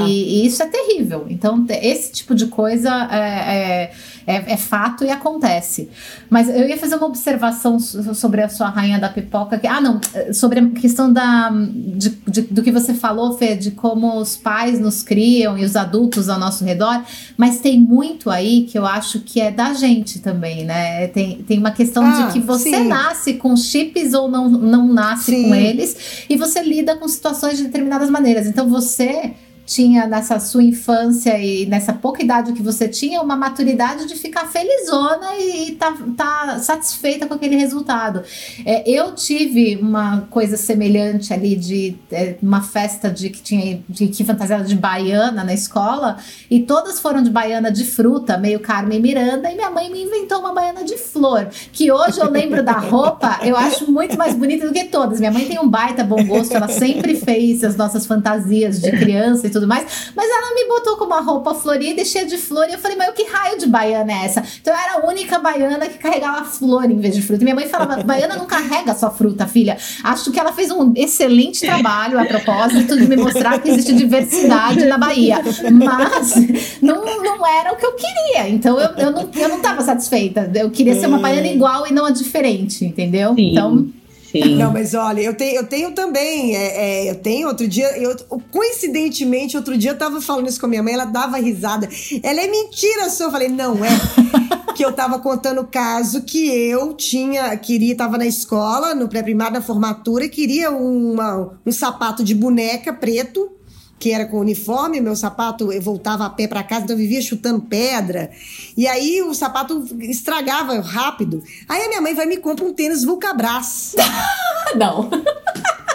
E, e, isso é terrível. Então, esse tipo de coisa é, é é, é, fato e acontece. Mas eu ia fazer uma observação sobre a sua rainha da pipoca. Que, ah, não, sobre a questão da, de, de, do que você falou, Fê, de como os pais nos criam e os adultos ao nosso redor. Mas tem muito aí que eu acho que é da gente também, né? Tem, tem uma questão ah, de que você sim. nasce com chips ou não, não nasce sim. com eles e você lida com situações de determinadas maneiras. Então você tinha nessa sua infância e nessa pouca idade que você tinha uma maturidade de ficar felizona e, tá, tá satisfeita com aquele resultado. É, eu tive uma coisa semelhante ali de é, uma festa de que tinha de, que fantasiada de baiana na escola e todas foram de baiana de fruta, meio Carmen Miranda, e minha mãe me inventou uma baiana de flor, que hoje eu lembro da roupa, eu acho muito mais bonita do que todas. Minha mãe tem um baita bom gosto, ela sempre fez as nossas fantasias de criança e tudo mais, mas ela me botou com uma roupa florida e cheia de flor, e eu falei, mas que raio de baiana é essa? Então eu era a única baiana que carregava flor em vez de fruta. E minha mãe falava, baiana não carrega só fruta, filha. Acho que ela fez um excelente trabalho a propósito de me mostrar que existe diversidade na Bahia. Mas não, não era o que eu queria. Então eu, eu, não, eu não tava satisfeita. Eu queria ser uma baiana igual e não a diferente, entendeu? Sim. Então. Sim. Não, mas olha, eu tenho, eu tenho também. É, é, eu tenho outro dia. Eu, coincidentemente, outro dia eu tava falando isso com a minha mãe, ela dava risada. Ela é mentira, só. Eu falei, não é. que eu tava contando o caso que eu tinha, queria, tava na escola, no pré-primário, na formatura, queria uma, um sapato de boneca preto que era com uniforme, meu sapato eu voltava a pé para casa, então eu vivia chutando pedra. E aí o sapato estragava rápido. Aí a minha mãe vai me compra um tênis Vulcabras. Não.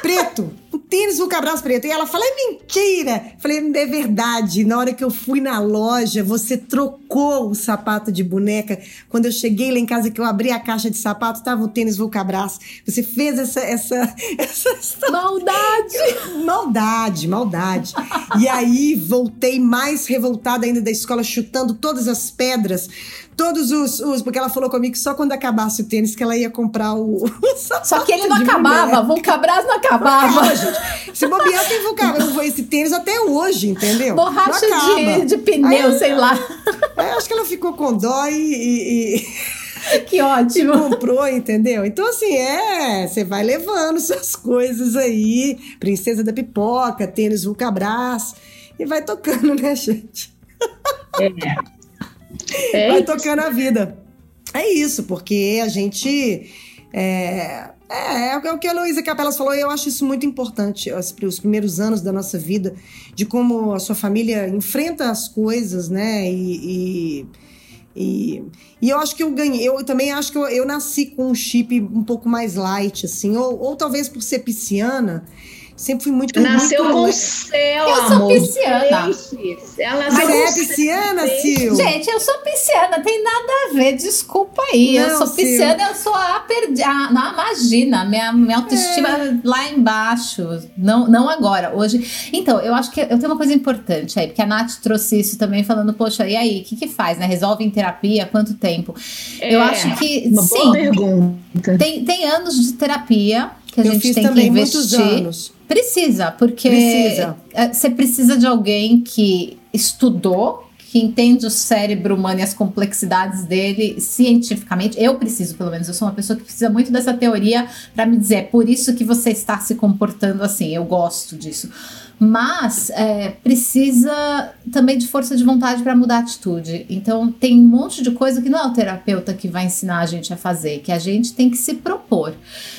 Preto tênis Vulcabras preto. E ela fala, é mentira. Falei, é verdade. Na hora que eu fui na loja, você trocou o sapato de boneca. Quando eu cheguei lá em casa, que eu abri a caixa de sapato, tava o tênis Vulcabras. Você fez essa... essa, essa... Maldade! maldade, maldade. e aí, voltei mais revoltada ainda da escola, chutando todas as pedras todos os, os, Porque ela falou comigo que só quando acabasse o tênis que ela ia comprar o. só que ele não acabava, Vulcabras não acabava. Não acaba, gente. Se bobear, tem Vulcabras, esse tênis até hoje, entendeu? Borracha de, de pneu, Aí, sei lá. É, acho que ela ficou com dó e... e, e... Que ótimo. comprou, entendeu? Então, assim, é, você vai levando suas coisas aí, princesa da pipoca, tênis Vulcabras, e vai tocando, né, gente? É. É vai tocando a vida. É isso, porque a gente. É, é, é o que a Luísa Capelas falou, e eu acho isso muito importante, os, os, primeiros anos da nossa vida, de como a sua família enfrenta as coisas, né? E, e, e, e eu acho que eu ganhei, eu também acho que eu, eu nasci com um chip um pouco mais light, assim, ou, ou talvez por ser pisciana sempre fui muito. Nasceu muito... com o céu, Eu amor. sou pisciana. Ela Você é pisciana, Sil? Gente, eu sou pisciana, tem nada a ver, desculpa aí. Não, eu sou pisciana, eu sou a perdida. Ah, não, imagina, minha, minha autoestima é. lá embaixo. Não, não agora, hoje. Então, eu acho que eu tenho uma coisa importante aí, porque a Nath trouxe isso também, falando, poxa, e aí, o que, que faz, né? Resolve em terapia? Quanto tempo? É, eu acho que. Uma sim, boa pergunta. Tem, tem anos de terapia que a eu gente tem que investir. Muitos anos. Precisa, porque precisa. É, você precisa de alguém que estudou, que entende o cérebro humano e as complexidades dele cientificamente. Eu preciso, pelo menos, eu sou uma pessoa que precisa muito dessa teoria para me dizer, é por isso que você está se comportando assim. Eu gosto disso mas é, precisa também de força de vontade para mudar a atitude. Então, tem um monte de coisa que não é o terapeuta que vai ensinar a gente a fazer, que a gente tem que se propor.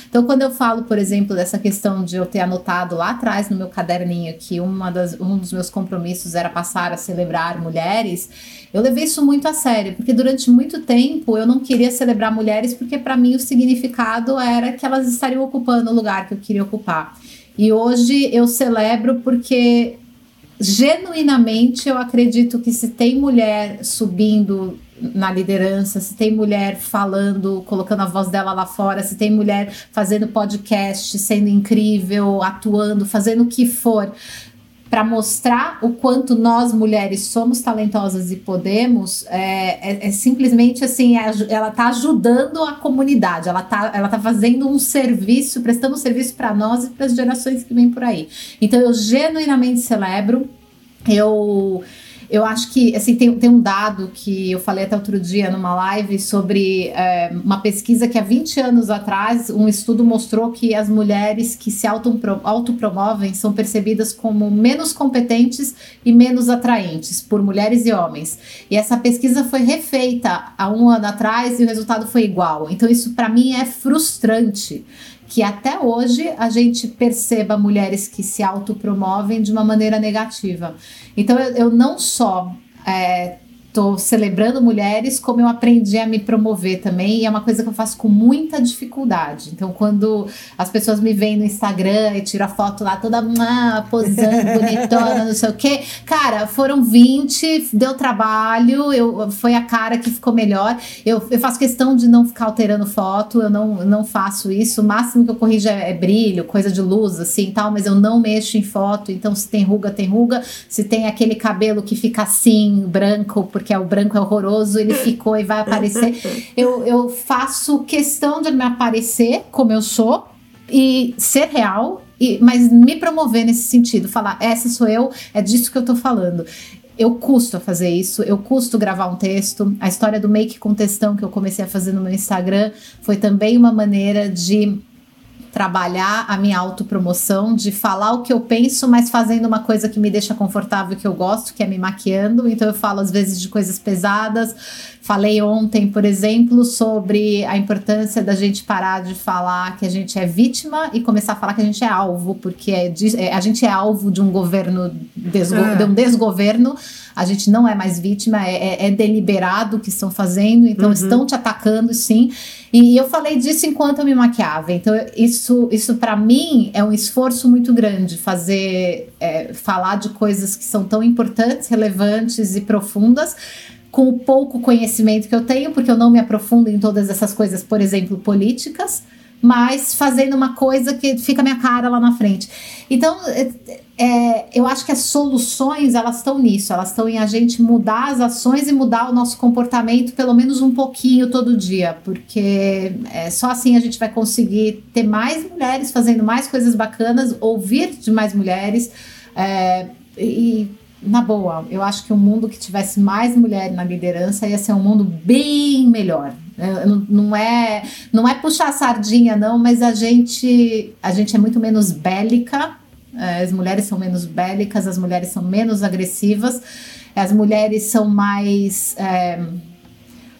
Então, quando eu falo, por exemplo, dessa questão de eu ter anotado lá atrás no meu caderninho que uma das, um dos meus compromissos era passar a celebrar mulheres, eu levei isso muito a sério, porque durante muito tempo eu não queria celebrar mulheres, porque para mim o significado era que elas estariam ocupando o lugar que eu queria ocupar. E hoje eu celebro porque genuinamente eu acredito que se tem mulher subindo na liderança, se tem mulher falando, colocando a voz dela lá fora, se tem mulher fazendo podcast, sendo incrível, atuando, fazendo o que for, para mostrar o quanto nós mulheres somos talentosas e podemos, é, é, é simplesmente assim, é, ela está ajudando a comunidade, ela está ela tá fazendo um serviço, prestando um serviço para nós e para as gerações que vêm por aí. Então eu genuinamente celebro, eu eu acho que, assim, tem, tem um dado que eu falei até outro dia numa live sobre é, uma pesquisa que há 20 anos atrás, um estudo mostrou que as mulheres que se autopromovem são percebidas como menos competentes e menos atraentes por mulheres e homens. E essa pesquisa foi refeita há um ano atrás e o resultado foi igual. Então, isso para mim é frustrante. Que até hoje a gente perceba mulheres que se autopromovem de uma maneira negativa. Então eu, eu não só é, tô celebrando mulheres, como eu aprendi a me promover também, e é uma coisa que eu faço com muita dificuldade. Então, quando as pessoas me veem no Instagram e tiram a foto lá toda ah, posando, bonitona, não sei o quê, cara, foram 20, deu trabalho, eu, foi a cara que ficou melhor. Eu, eu faço questão de não ficar alterando foto, eu não, não faço isso. O máximo que eu corrijo é, é brilho, coisa de luz, assim tal, mas eu não mexo em foto. Então, se tem ruga, tem ruga. Se tem aquele cabelo que fica assim, branco, porque porque é o branco é horroroso, ele ficou e vai aparecer. Eu, eu faço questão de me aparecer como eu sou e ser real, e, mas me promover nesse sentido, falar, essa sou eu, é disso que eu tô falando. Eu custo a fazer isso, eu custo gravar um texto. A história do make com textão que eu comecei a fazer no meu Instagram foi também uma maneira de trabalhar a minha autopromoção, de falar o que eu penso, mas fazendo uma coisa que me deixa confortável, que eu gosto, que é me maquiando. Então eu falo às vezes de coisas pesadas. Falei ontem, por exemplo, sobre a importância da gente parar de falar que a gente é vítima e começar a falar que a gente é alvo, porque é, é a gente é alvo de um governo, desgo, é. de um desgoverno a gente não é mais vítima, é, é, é deliberado o que estão fazendo, então uhum. estão te atacando, sim. E eu falei disso enquanto eu me maquiava. Então, isso, isso para mim é um esforço muito grande fazer, é, falar de coisas que são tão importantes, relevantes e profundas com o pouco conhecimento que eu tenho, porque eu não me aprofundo em todas essas coisas, por exemplo, políticas mas fazendo uma coisa que fica minha cara lá na frente. Então, é, é, eu acho que as soluções elas estão nisso, elas estão em a gente mudar as ações e mudar o nosso comportamento pelo menos um pouquinho todo dia, porque é, só assim a gente vai conseguir ter mais mulheres fazendo mais coisas bacanas, ouvir de mais mulheres é, e na boa, eu acho que um mundo que tivesse mais mulheres na liderança ia ser um mundo bem melhor. É, não é, não é puxar a sardinha, não, mas a gente, a gente é muito menos bélica. É, as mulheres são menos bélicas, as mulheres são menos agressivas, as mulheres são mais é,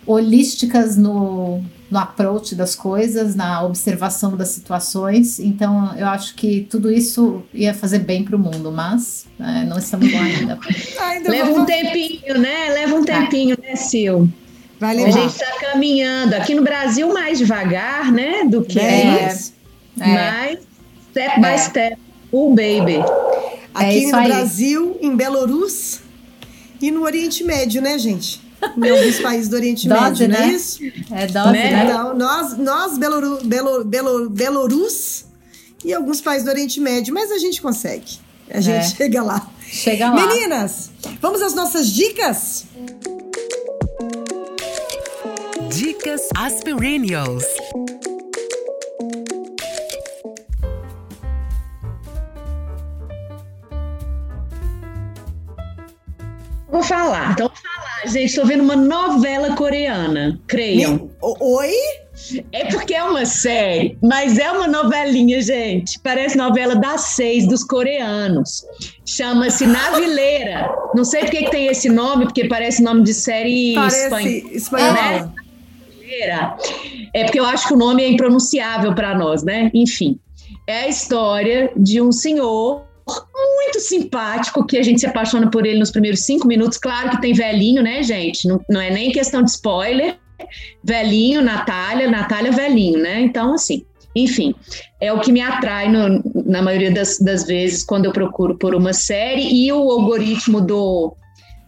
holísticas no, no approach das coisas, na observação das situações. Então, eu acho que tudo isso ia fazer bem para o mundo, mas é, não estamos lá ainda. ainda Leva um tempinho, né? Leva um tempinho, é. né, Sil? Vai levar. A gente está caminhando aqui no Brasil mais devagar, né? Do que é, é. mas step by é. step, o baby. Aqui é no aí. Brasil, em Belarus e no Oriente Médio, né, gente? Em alguns países do Oriente dose, Médio, né? não é isso? É dose, né? né? Então, nós, nós Beloru, Belo, Belo, Belarus e alguns países do Oriente Médio, mas a gente consegue. A gente é. chega lá. Chega lá. Meninas, vamos às nossas dicas? Dicas Aspirinios. Vou falar. Então, vou falar, gente. Estou vendo uma novela coreana. Creiam. Oi? É porque é uma série, mas é uma novelinha, gente. Parece novela das seis dos coreanos. Chama-se Navileira. Não sei por que tem esse nome, porque parece nome de série parece espanhola. Né? É porque eu acho que o nome é impronunciável para nós, né? Enfim, é a história de um senhor muito simpático, que a gente se apaixona por ele nos primeiros cinco minutos. Claro que tem velhinho, né, gente? Não, não é nem questão de spoiler. Velhinho, Natália, Natália velhinho, né? Então, assim, enfim, é o que me atrai no, na maioria das, das vezes quando eu procuro por uma série e o algoritmo do,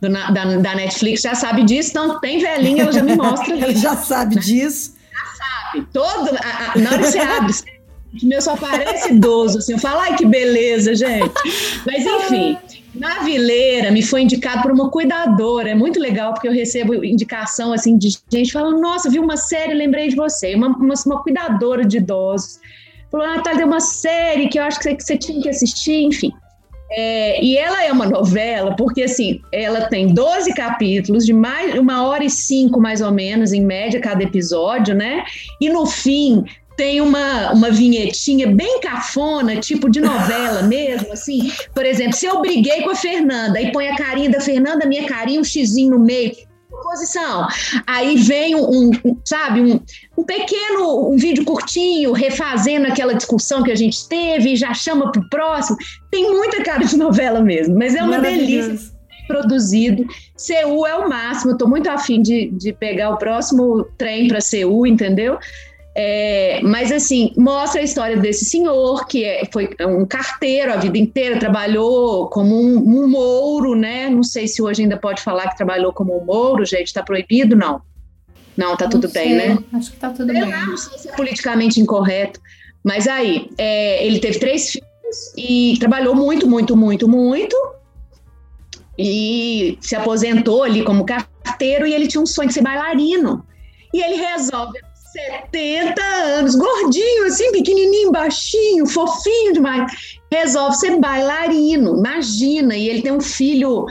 do da, da, Netflix já sabe disso, então tem velhinho, ela já me mostra. ela já sabe né? disso. Já sabe. Todo, a, a, na hora que você abre, meu só parece idoso, assim, eu falo, ai que beleza, gente. Mas enfim, na Vileira me foi indicado por uma cuidadora, é muito legal porque eu recebo indicação assim de gente falando, nossa, vi uma série, lembrei de você, uma, uma, uma cuidadora de idosos. Falou, Natália, tem uma série que eu acho que você, que você tinha que assistir, enfim. É, e ela é uma novela, porque assim, ela tem 12 capítulos, de mais uma hora e cinco, mais ou menos, em média, cada episódio, né? E no fim tem uma, uma vinhetinha bem cafona, tipo de novela mesmo, assim. Por exemplo, se eu briguei com a Fernanda e põe a carinha da Fernanda, minha carinha, um xizinho no meio, oposição. Aí vem um, um sabe, um, um, pequeno, um vídeo curtinho, refazendo aquela discussão que a gente teve, e já chama para o próximo. Tem muita cara de novela mesmo, mas é uma delícia produzido. Seul é o máximo, eu tô muito afim de, de pegar o próximo trem para Seul, entendeu? É, mas assim, mostra a história desse senhor, que é, foi um carteiro a vida inteira, trabalhou como um, um mouro, né? Não sei se hoje ainda pode falar que trabalhou como um mouro, gente, tá proibido? Não. Não, tá não tudo sei. bem, né? Acho que tá tudo bem. não sei se é politicamente incorreto. Mas aí, é, ele teve três filhos e trabalhou muito, muito, muito, muito. E se aposentou ali como carteiro e ele tinha um sonho de ser bailarino. E ele resolve 70 anos, gordinho, assim, pequenininho, baixinho, fofinho demais. Resolve ser bailarino, imagina. E ele tem um filho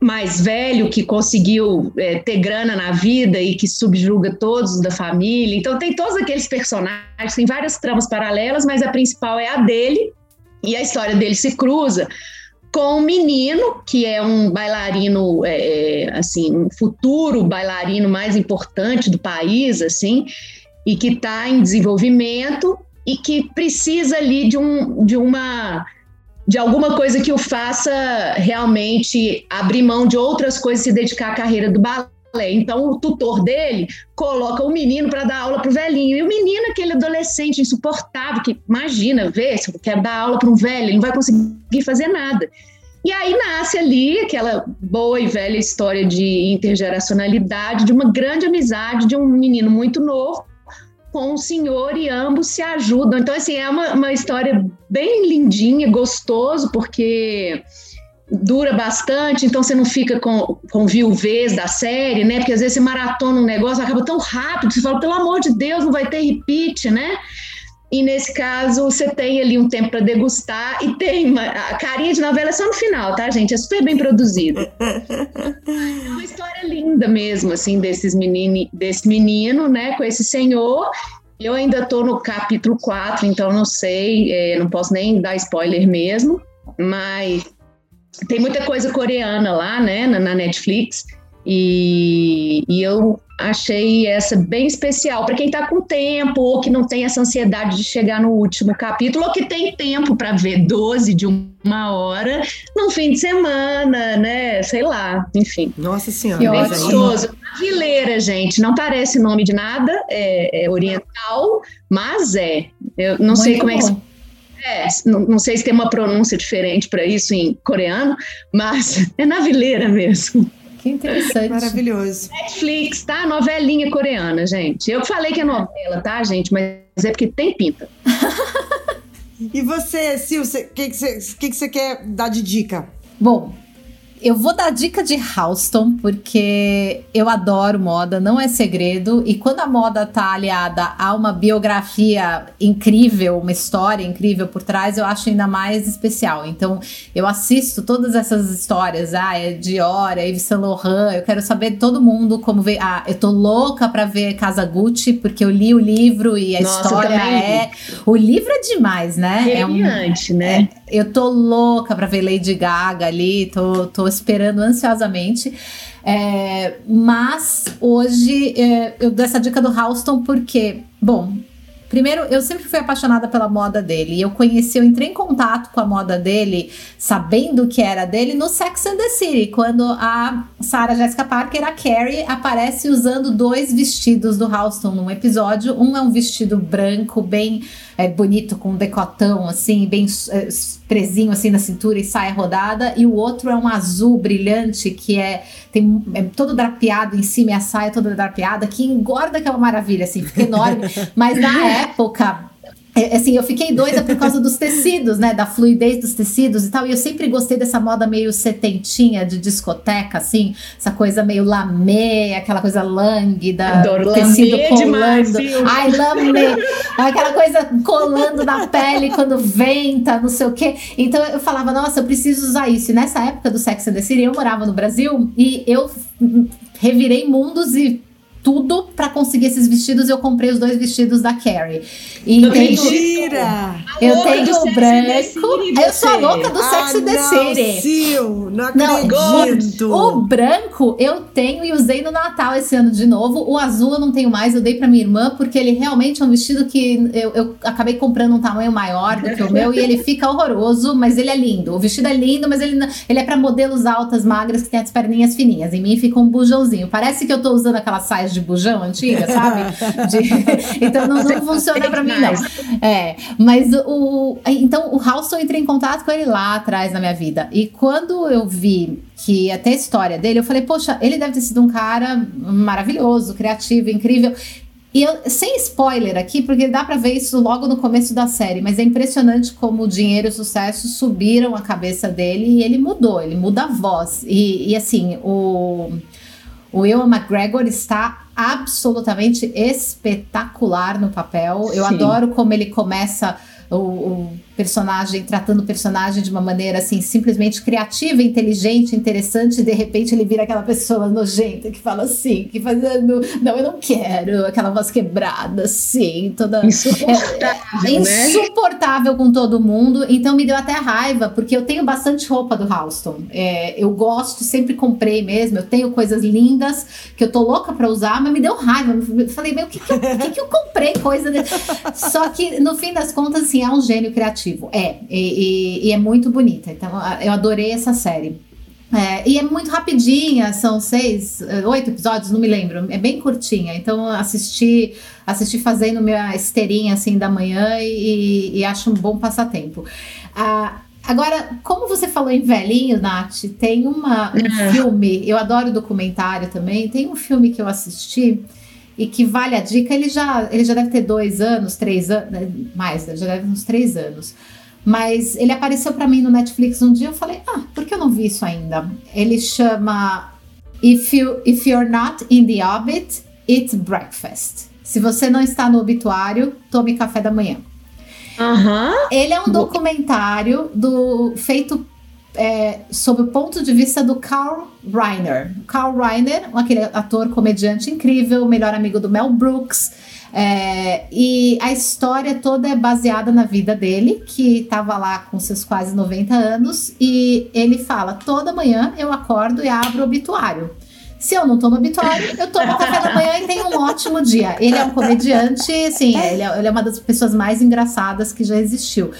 mais velho que conseguiu é, ter grana na vida e que subjuga todos da família. Então tem todos aqueles personagens, tem várias tramas paralelas, mas a principal é a dele e a história dele se cruza com um menino que é um bailarino, é, é, assim, um futuro bailarino mais importante do país, assim, e que está em desenvolvimento e que precisa ali de, um, de uma de alguma coisa que o faça realmente abrir mão de outras coisas e se dedicar à carreira do balé. Então, o tutor dele coloca o menino para dar aula para o velhinho. E o menino, aquele adolescente insuportável, que imagina, vê, se eu quero dar aula para um velho, ele não vai conseguir fazer nada. E aí nasce ali aquela boa e velha história de intergeracionalidade, de uma grande amizade de um menino muito novo com o senhor e ambos se ajudam. Então, assim, é uma, uma história bem lindinha, gostoso, porque dura bastante, então você não fica com, com viuvez da série, né? Porque às vezes você maratona um negócio, acaba tão rápido, você fala, pelo amor de Deus, não vai ter repeat, né? E nesse caso, você tem ali um tempo para degustar e tem uma, a carinha de novela só no final, tá, gente? É super bem produzido. É uma história linda mesmo, assim, desses menino, desse menino, né, com esse senhor. Eu ainda estou no capítulo 4, então não sei, é, não posso nem dar spoiler mesmo, mas tem muita coisa coreana lá, né, na, na Netflix. E, e, eu achei essa bem especial para quem está com tempo ou que não tem essa ansiedade de chegar no último capítulo ou que tem tempo para ver 12 de uma hora num fim de semana, né? Sei lá, enfim. Nossa Senhora. Bem gostoso. Vileira, gente, não parece nome de nada, é, é oriental, mas é. Eu não Muito sei como bom. é que é, não, não, sei se tem uma pronúncia diferente para isso em coreano, mas é na vileira mesmo. Que interessante. Maravilhoso. Netflix, tá? Novelinha coreana, gente. Eu falei que é novela, tá, gente? Mas é porque tem pinta. e você, Sil, o que, que, você, que, que você quer dar de dica? Bom, eu vou dar dica de Halston, porque eu adoro moda, não é segredo. E quando a moda tá aliada a uma biografia incrível, uma história incrível por trás, eu acho ainda mais especial. Então, eu assisto todas essas histórias. Ah, é Dior, é Yves Saint Laurent. Eu quero saber de todo mundo como ver. Ah, eu tô louca pra ver Casa Gucci, porque eu li o livro e a Nossa, história é. O livro é demais, né? É um, né? É, eu tô louca pra ver Lady Gaga ali, tô, tô esperando ansiosamente. É, mas hoje é, eu dou essa dica do Halston porque, bom, Primeiro, eu sempre fui apaixonada pela moda dele. Eu conheci, eu entrei em contato com a moda dele, sabendo que era dele, no Sex and the City, quando a Sarah Jessica Parker, a Carrie, aparece usando dois vestidos do Halston num episódio. Um é um vestido branco, bem é, bonito, com decotão, assim, bem é, presinho, assim, na cintura e saia rodada. E o outro é um azul brilhante, que é, tem, é todo drapeado em cima, e a saia toda drapeada, que engorda, que é uma maravilha, assim, fica enorme. Mas na época assim, eu fiquei doida por causa dos tecidos, né? Da fluidez dos tecidos e tal. E eu sempre gostei dessa moda meio setentinha de discoteca, assim. Essa coisa meio lamê, aquela coisa lânguida. Adoro tecido colando. Ai, lamê. aquela coisa colando na pele quando venta, não sei o quê. Então eu falava, nossa, eu preciso usar isso. E nessa época do Sex and the City, eu morava no Brasil e eu revirei mundos e tudo para conseguir esses vestidos. Eu comprei os dois vestidos da Carrie. E Mentira! Eu tenho o branco. Eu sou a louca do ah, Sex the City. Sil, não acredito. Não, o branco eu tenho e usei no Natal esse ano de novo. O azul eu não tenho mais, eu dei para minha irmã, porque ele realmente é um vestido que eu, eu acabei comprando um tamanho maior do que o meu e ele fica horroroso, mas ele é lindo. O vestido é lindo, mas ele, ele é para modelos altas, magras, que tem as perninhas fininhas. Em mim fica um bujãozinho. Parece que eu tô usando aquelas saias de bujão antiga, sabe? De... então não, não funciona para mim, não. É, mas o. Então o Halston entrou em contato com ele lá atrás na minha vida. E quando eu vi que até a história dele, eu falei, poxa, ele deve ter sido um cara maravilhoso, criativo, incrível. E eu, sem spoiler aqui, porque dá para ver isso logo no começo da série, mas é impressionante como o dinheiro e o sucesso subiram a cabeça dele e ele mudou, ele muda a voz. E, e assim, o, o Ewan McGregor está absolutamente espetacular no papel. Eu Sim. adoro como ele começa o, o, personagem tratando o personagem de uma maneira assim simplesmente criativa, inteligente, interessante, e de repente ele vira aquela pessoa nojenta que fala assim, que fazendo, não, eu não quero, aquela voz quebrada, assim, toda insuportável, é, é, né? insuportável com todo mundo. Então me deu até raiva, porque eu tenho bastante roupa do Houston. É, eu gosto, sempre comprei mesmo, eu tenho coisas lindas que eu tô louca para usar, mas me deu raiva. Eu falei, meu, o que, que, que, que eu comprei coisa. Só que no fim das contas, assim, é um gênio criativo. É, e, e, e é muito bonita. Então, eu adorei essa série. É, e é muito rapidinha, são seis, oito episódios, não me lembro. É bem curtinha. Então, assisti, assisti fazendo minha esteirinha assim da manhã e, e acho um bom passatempo. Ah, Agora, como você falou em velhinho, Nath, tem uma, um é. filme, eu adoro documentário também, tem um filme que eu assisti e que vale a dica, ele já, ele já deve ter dois anos, três anos, né, mais, já deve ter uns três anos. Mas ele apareceu para mim no Netflix um dia, eu falei, ah, por que eu não vi isso ainda? Ele chama If, you, If You're Not in the Orbit, Eat Breakfast. Se você não está no obituário, tome café da manhã. Uhum. Ele é um documentário do feito é, sob o ponto de vista do Carl Reiner. Carl Reiner, aquele ator comediante incrível, melhor amigo do Mel Brooks. É, e a história toda é baseada na vida dele, que estava lá com seus quase 90 anos, e ele fala: toda manhã eu acordo e abro o obituário. Se eu não tô no obituário, eu tomo café da manhã e tenho um ótimo dia. Ele é um comediante, assim, ele é, ele é uma das pessoas mais engraçadas que já existiu.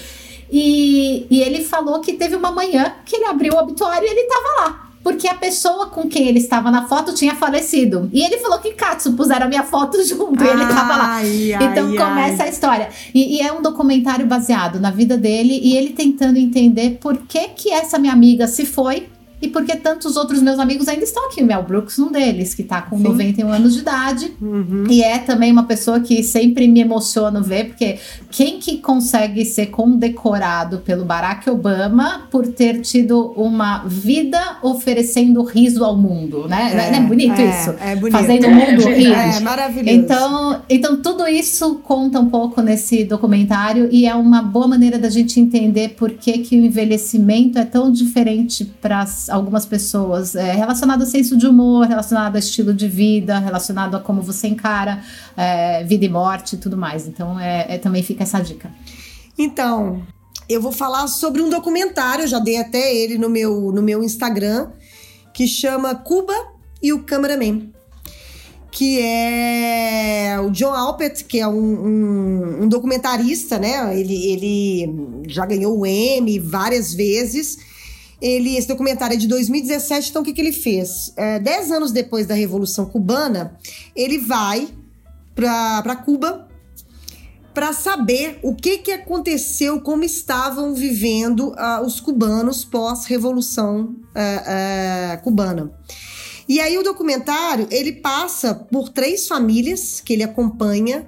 E, e ele falou que teve uma manhã que ele abriu o obituário e ele estava lá porque a pessoa com quem ele estava na foto tinha falecido. E ele falou que Katsu puseram a minha foto junto e ele estava lá. Ai, então começa ai. a história. E, e, é um documentário baseado na vida dele e ele tentando entender por que que essa minha amiga se foi e porque tantos outros meus amigos ainda estão aqui. O Mel Brooks, um deles, que está com Sim. 91 anos de idade. Uhum. E é também uma pessoa que sempre me emociona ver, porque quem que consegue ser condecorado pelo Barack Obama por ter tido uma vida oferecendo riso ao mundo, né? É, Não é bonito é, isso? É bonito. Fazendo o mundo é, rir. É maravilhoso. Então, então, tudo isso conta um pouco nesse documentário e é uma boa maneira da gente entender por que, que o envelhecimento é tão diferente para algumas pessoas, é, relacionado ao senso de humor, relacionado ao estilo de vida, relacionado a como você encara é, vida e morte e tudo mais. Então, é, é, também fica essa dica. Então, eu vou falar sobre um documentário, já dei até ele no meu, no meu Instagram, que chama Cuba e o Cameraman que é o John Alpert, que é um, um, um, documentarista, né? Ele, ele já ganhou o Emmy várias vezes ele, esse documentário é de 2017, então o que, que ele fez? É, dez anos depois da Revolução Cubana, ele vai para Cuba para saber o que, que aconteceu, como estavam vivendo uh, os cubanos pós-revolução uh, uh, cubana. E aí o documentário ele passa por três famílias que ele acompanha.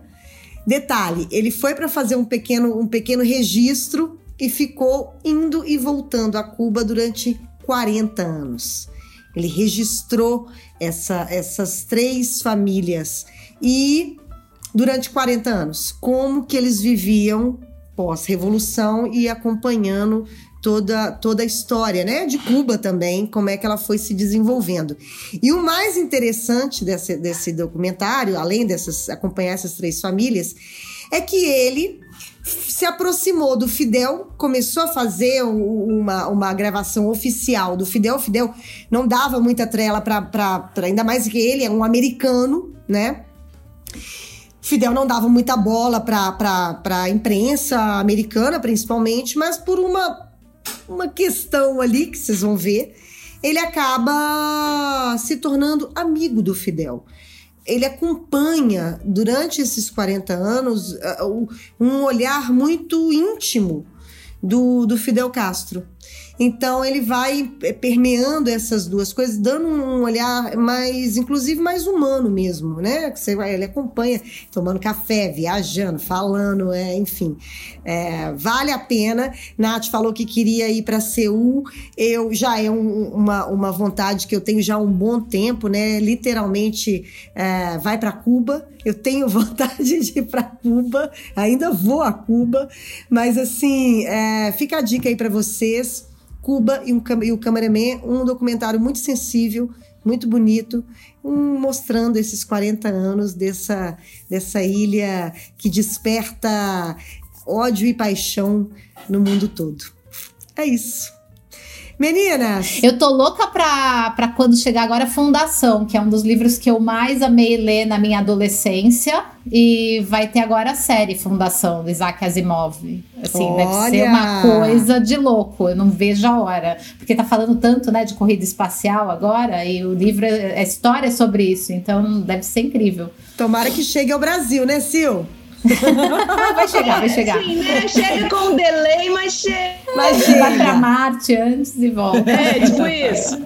Detalhe, ele foi para fazer um pequeno, um pequeno registro e ficou indo e voltando a Cuba durante 40 anos. Ele registrou essa, essas três famílias e durante 40 anos, como que eles viviam pós-revolução e acompanhando toda, toda a história, né? De Cuba também, como é que ela foi se desenvolvendo. E o mais interessante desse, desse documentário, além dessas acompanhar essas três famílias, é que ele se aproximou do Fidel, começou a fazer uma, uma gravação oficial do Fidel. O Fidel não dava muita trela para. Ainda mais que ele é um americano, né? Fidel não dava muita bola para a imprensa americana, principalmente, mas por uma, uma questão ali que vocês vão ver, ele acaba se tornando amigo do Fidel ele acompanha durante esses 40 anos um olhar muito íntimo do, do Fidel Castro. Então ele vai eh, permeando essas duas coisas, dando um olhar mais, inclusive mais humano mesmo, né? Que você ele acompanha tomando café, viajando, falando, é, enfim, é, vale a pena. Nath falou que queria ir para Seul, eu já é um, uma, uma vontade que eu tenho já há um bom tempo, né? Literalmente é, vai para Cuba. Eu tenho vontade de ir para Cuba, ainda vou a Cuba, mas assim, é, fica a dica aí para vocês. Cuba e, um, e o Cameraman, um documentário muito sensível, muito bonito, um, mostrando esses 40 anos dessa, dessa ilha que desperta ódio e paixão no mundo todo. É isso. Meninas! Eu tô louca pra, pra quando chegar agora Fundação, que é um dos livros que eu mais amei ler na minha adolescência. E vai ter agora a série Fundação, do Isaac Asimov. Assim, Olha. deve ser uma coisa de louco. Eu não vejo a hora. Porque tá falando tanto, né, de corrida espacial agora. E o livro é, é história sobre isso. Então deve ser incrível. Tomara que chegue ao Brasil, né, Sil? Vai chegar, vai chegar. Sim, né? Chega com um delay, mas chega. Mas chega. Vai pra Marte antes e volta. É, tipo isso.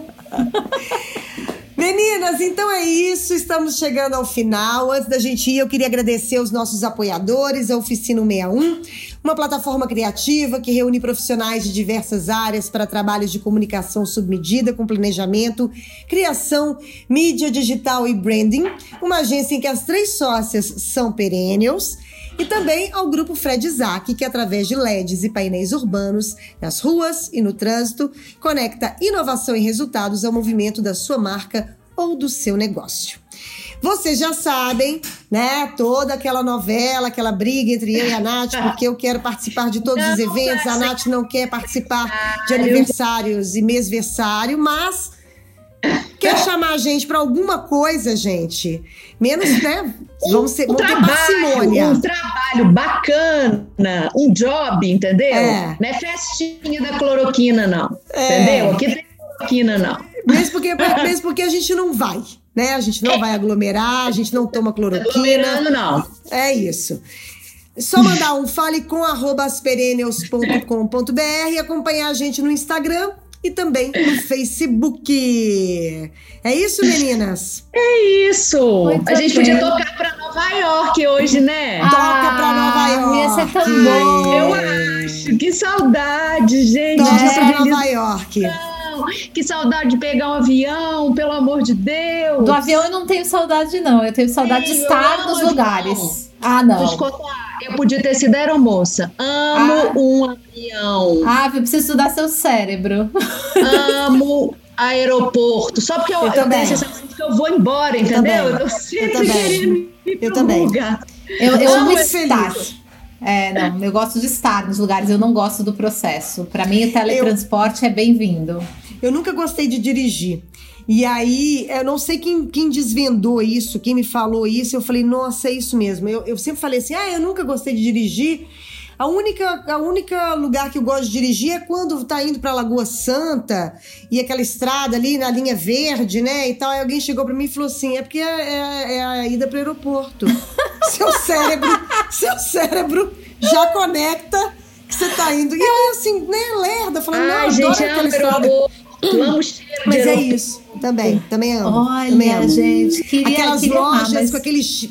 Meninas, então é isso. Estamos chegando ao final. Antes da gente ir, eu queria agradecer os nossos apoiadores, a Oficina 61, uma plataforma criativa que reúne profissionais de diversas áreas para trabalhos de comunicação submedida com planejamento, criação, mídia digital e branding. Uma agência em que as três sócias são perennials e também ao grupo Fred Isaac, que através de LEDs e painéis urbanos nas ruas e no trânsito, conecta inovação e resultados ao movimento da sua marca ou do seu negócio. Vocês já sabem, né? Toda aquela novela, aquela briga entre eu e a Nath, porque eu quero participar de todos não, os eventos, a Nath não quer participar de aniversários e mêsversário, mas quer chamar a gente para alguma coisa, gente, menos, né? Vamos, ser, um trabalho. Um trabalho bacana, um job, entendeu? É. Não é festinha da cloroquina, não. É. Entendeu? Aqui tem cloroquina, não. Mesmo porque, mesmo porque a gente não vai, né? A gente não é. vai aglomerar, a gente não toma cloroquina. não. É isso. Só mandar um fale com aspereneus.com.br e acompanhar a gente no Instagram e também no Facebook. É isso, meninas? É isso! Muito a gente podia tocar para Nova York hoje, né? Ah, Toca para Nova York. Ia ser tão bom. Eu acho. Que saudade, gente. Toca é. para Nova York. Que saudade de pegar um avião, pelo amor de Deus. Do avião eu não tenho saudade, não. Eu tenho saudade Sim, de estar nos lugares. Ah, não. Eu podia ter sido aeromoça. Amo ah. um avião. Ah, eu preciso estudar seu cérebro. Amo aeroporto. Só porque eu, eu, eu tenho sensação que eu vou embora, entendeu? Eu, eu sempre queria eu também. Eu, eu amo estar. É, não, eu gosto de estar nos lugares, eu não gosto do processo. Para mim, o teletransporte eu, é bem-vindo. Eu nunca gostei de dirigir. E aí, eu não sei quem, quem desvendou isso, quem me falou isso. Eu falei, nossa, é isso mesmo. Eu, eu sempre falei assim, ah, eu nunca gostei de dirigir. A única, a única lugar que eu gosto de dirigir é quando tá indo pra Lagoa Santa e aquela estrada ali na linha verde, né? E tal. Aí alguém chegou pra mim e falou assim: é porque é, é, é a ida pro aeroporto. seu cérebro, seu cérebro já conecta que você tá indo. E eu assim, né, lerda, falando, Ai, não, gente, aquela estrada. Amo cheiro Mas é isso. Também, também amo. Olha, também amo. gente, queria, Aquelas queria lojas amar, mas... com aqueles,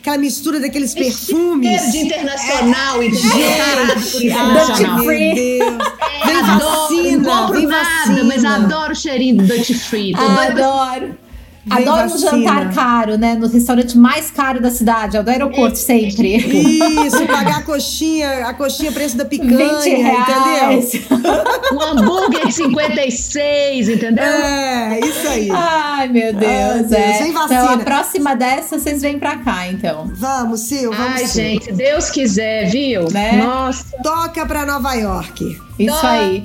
aquela mistura daqueles perfumes. de internacional é. e de gente, ai, meu Deus. É, vem adoro, vacina, não compro vem nada, vacina. mas adoro o cheirinho do Duty Free. Adoro. Adoro um jantar caro, né? No restaurante mais caro da cidade, é o do aeroporto sempre. Isso, pagar a coxinha, a coxinha preço da picanha, 20 reais. entendeu? um hambúrguer de 56, entendeu? É, isso aí. Ai, meu Deus. Ai, Deus é. Sem vacina. Então, a próxima dessa, vocês vêm pra cá, então. Vamos, Sil, vamos. Ai, Sil. gente, Deus quiser, viu? Né? Nossa. Toca pra Nova York. Isso aí.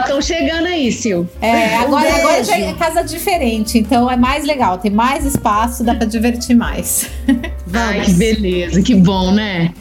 Estão chegando aí, Sil. É, agora, um agora já é casa diferente, então é mais legal, tem mais espaço, dá pra divertir mais. Ai, que beleza, que bom, né?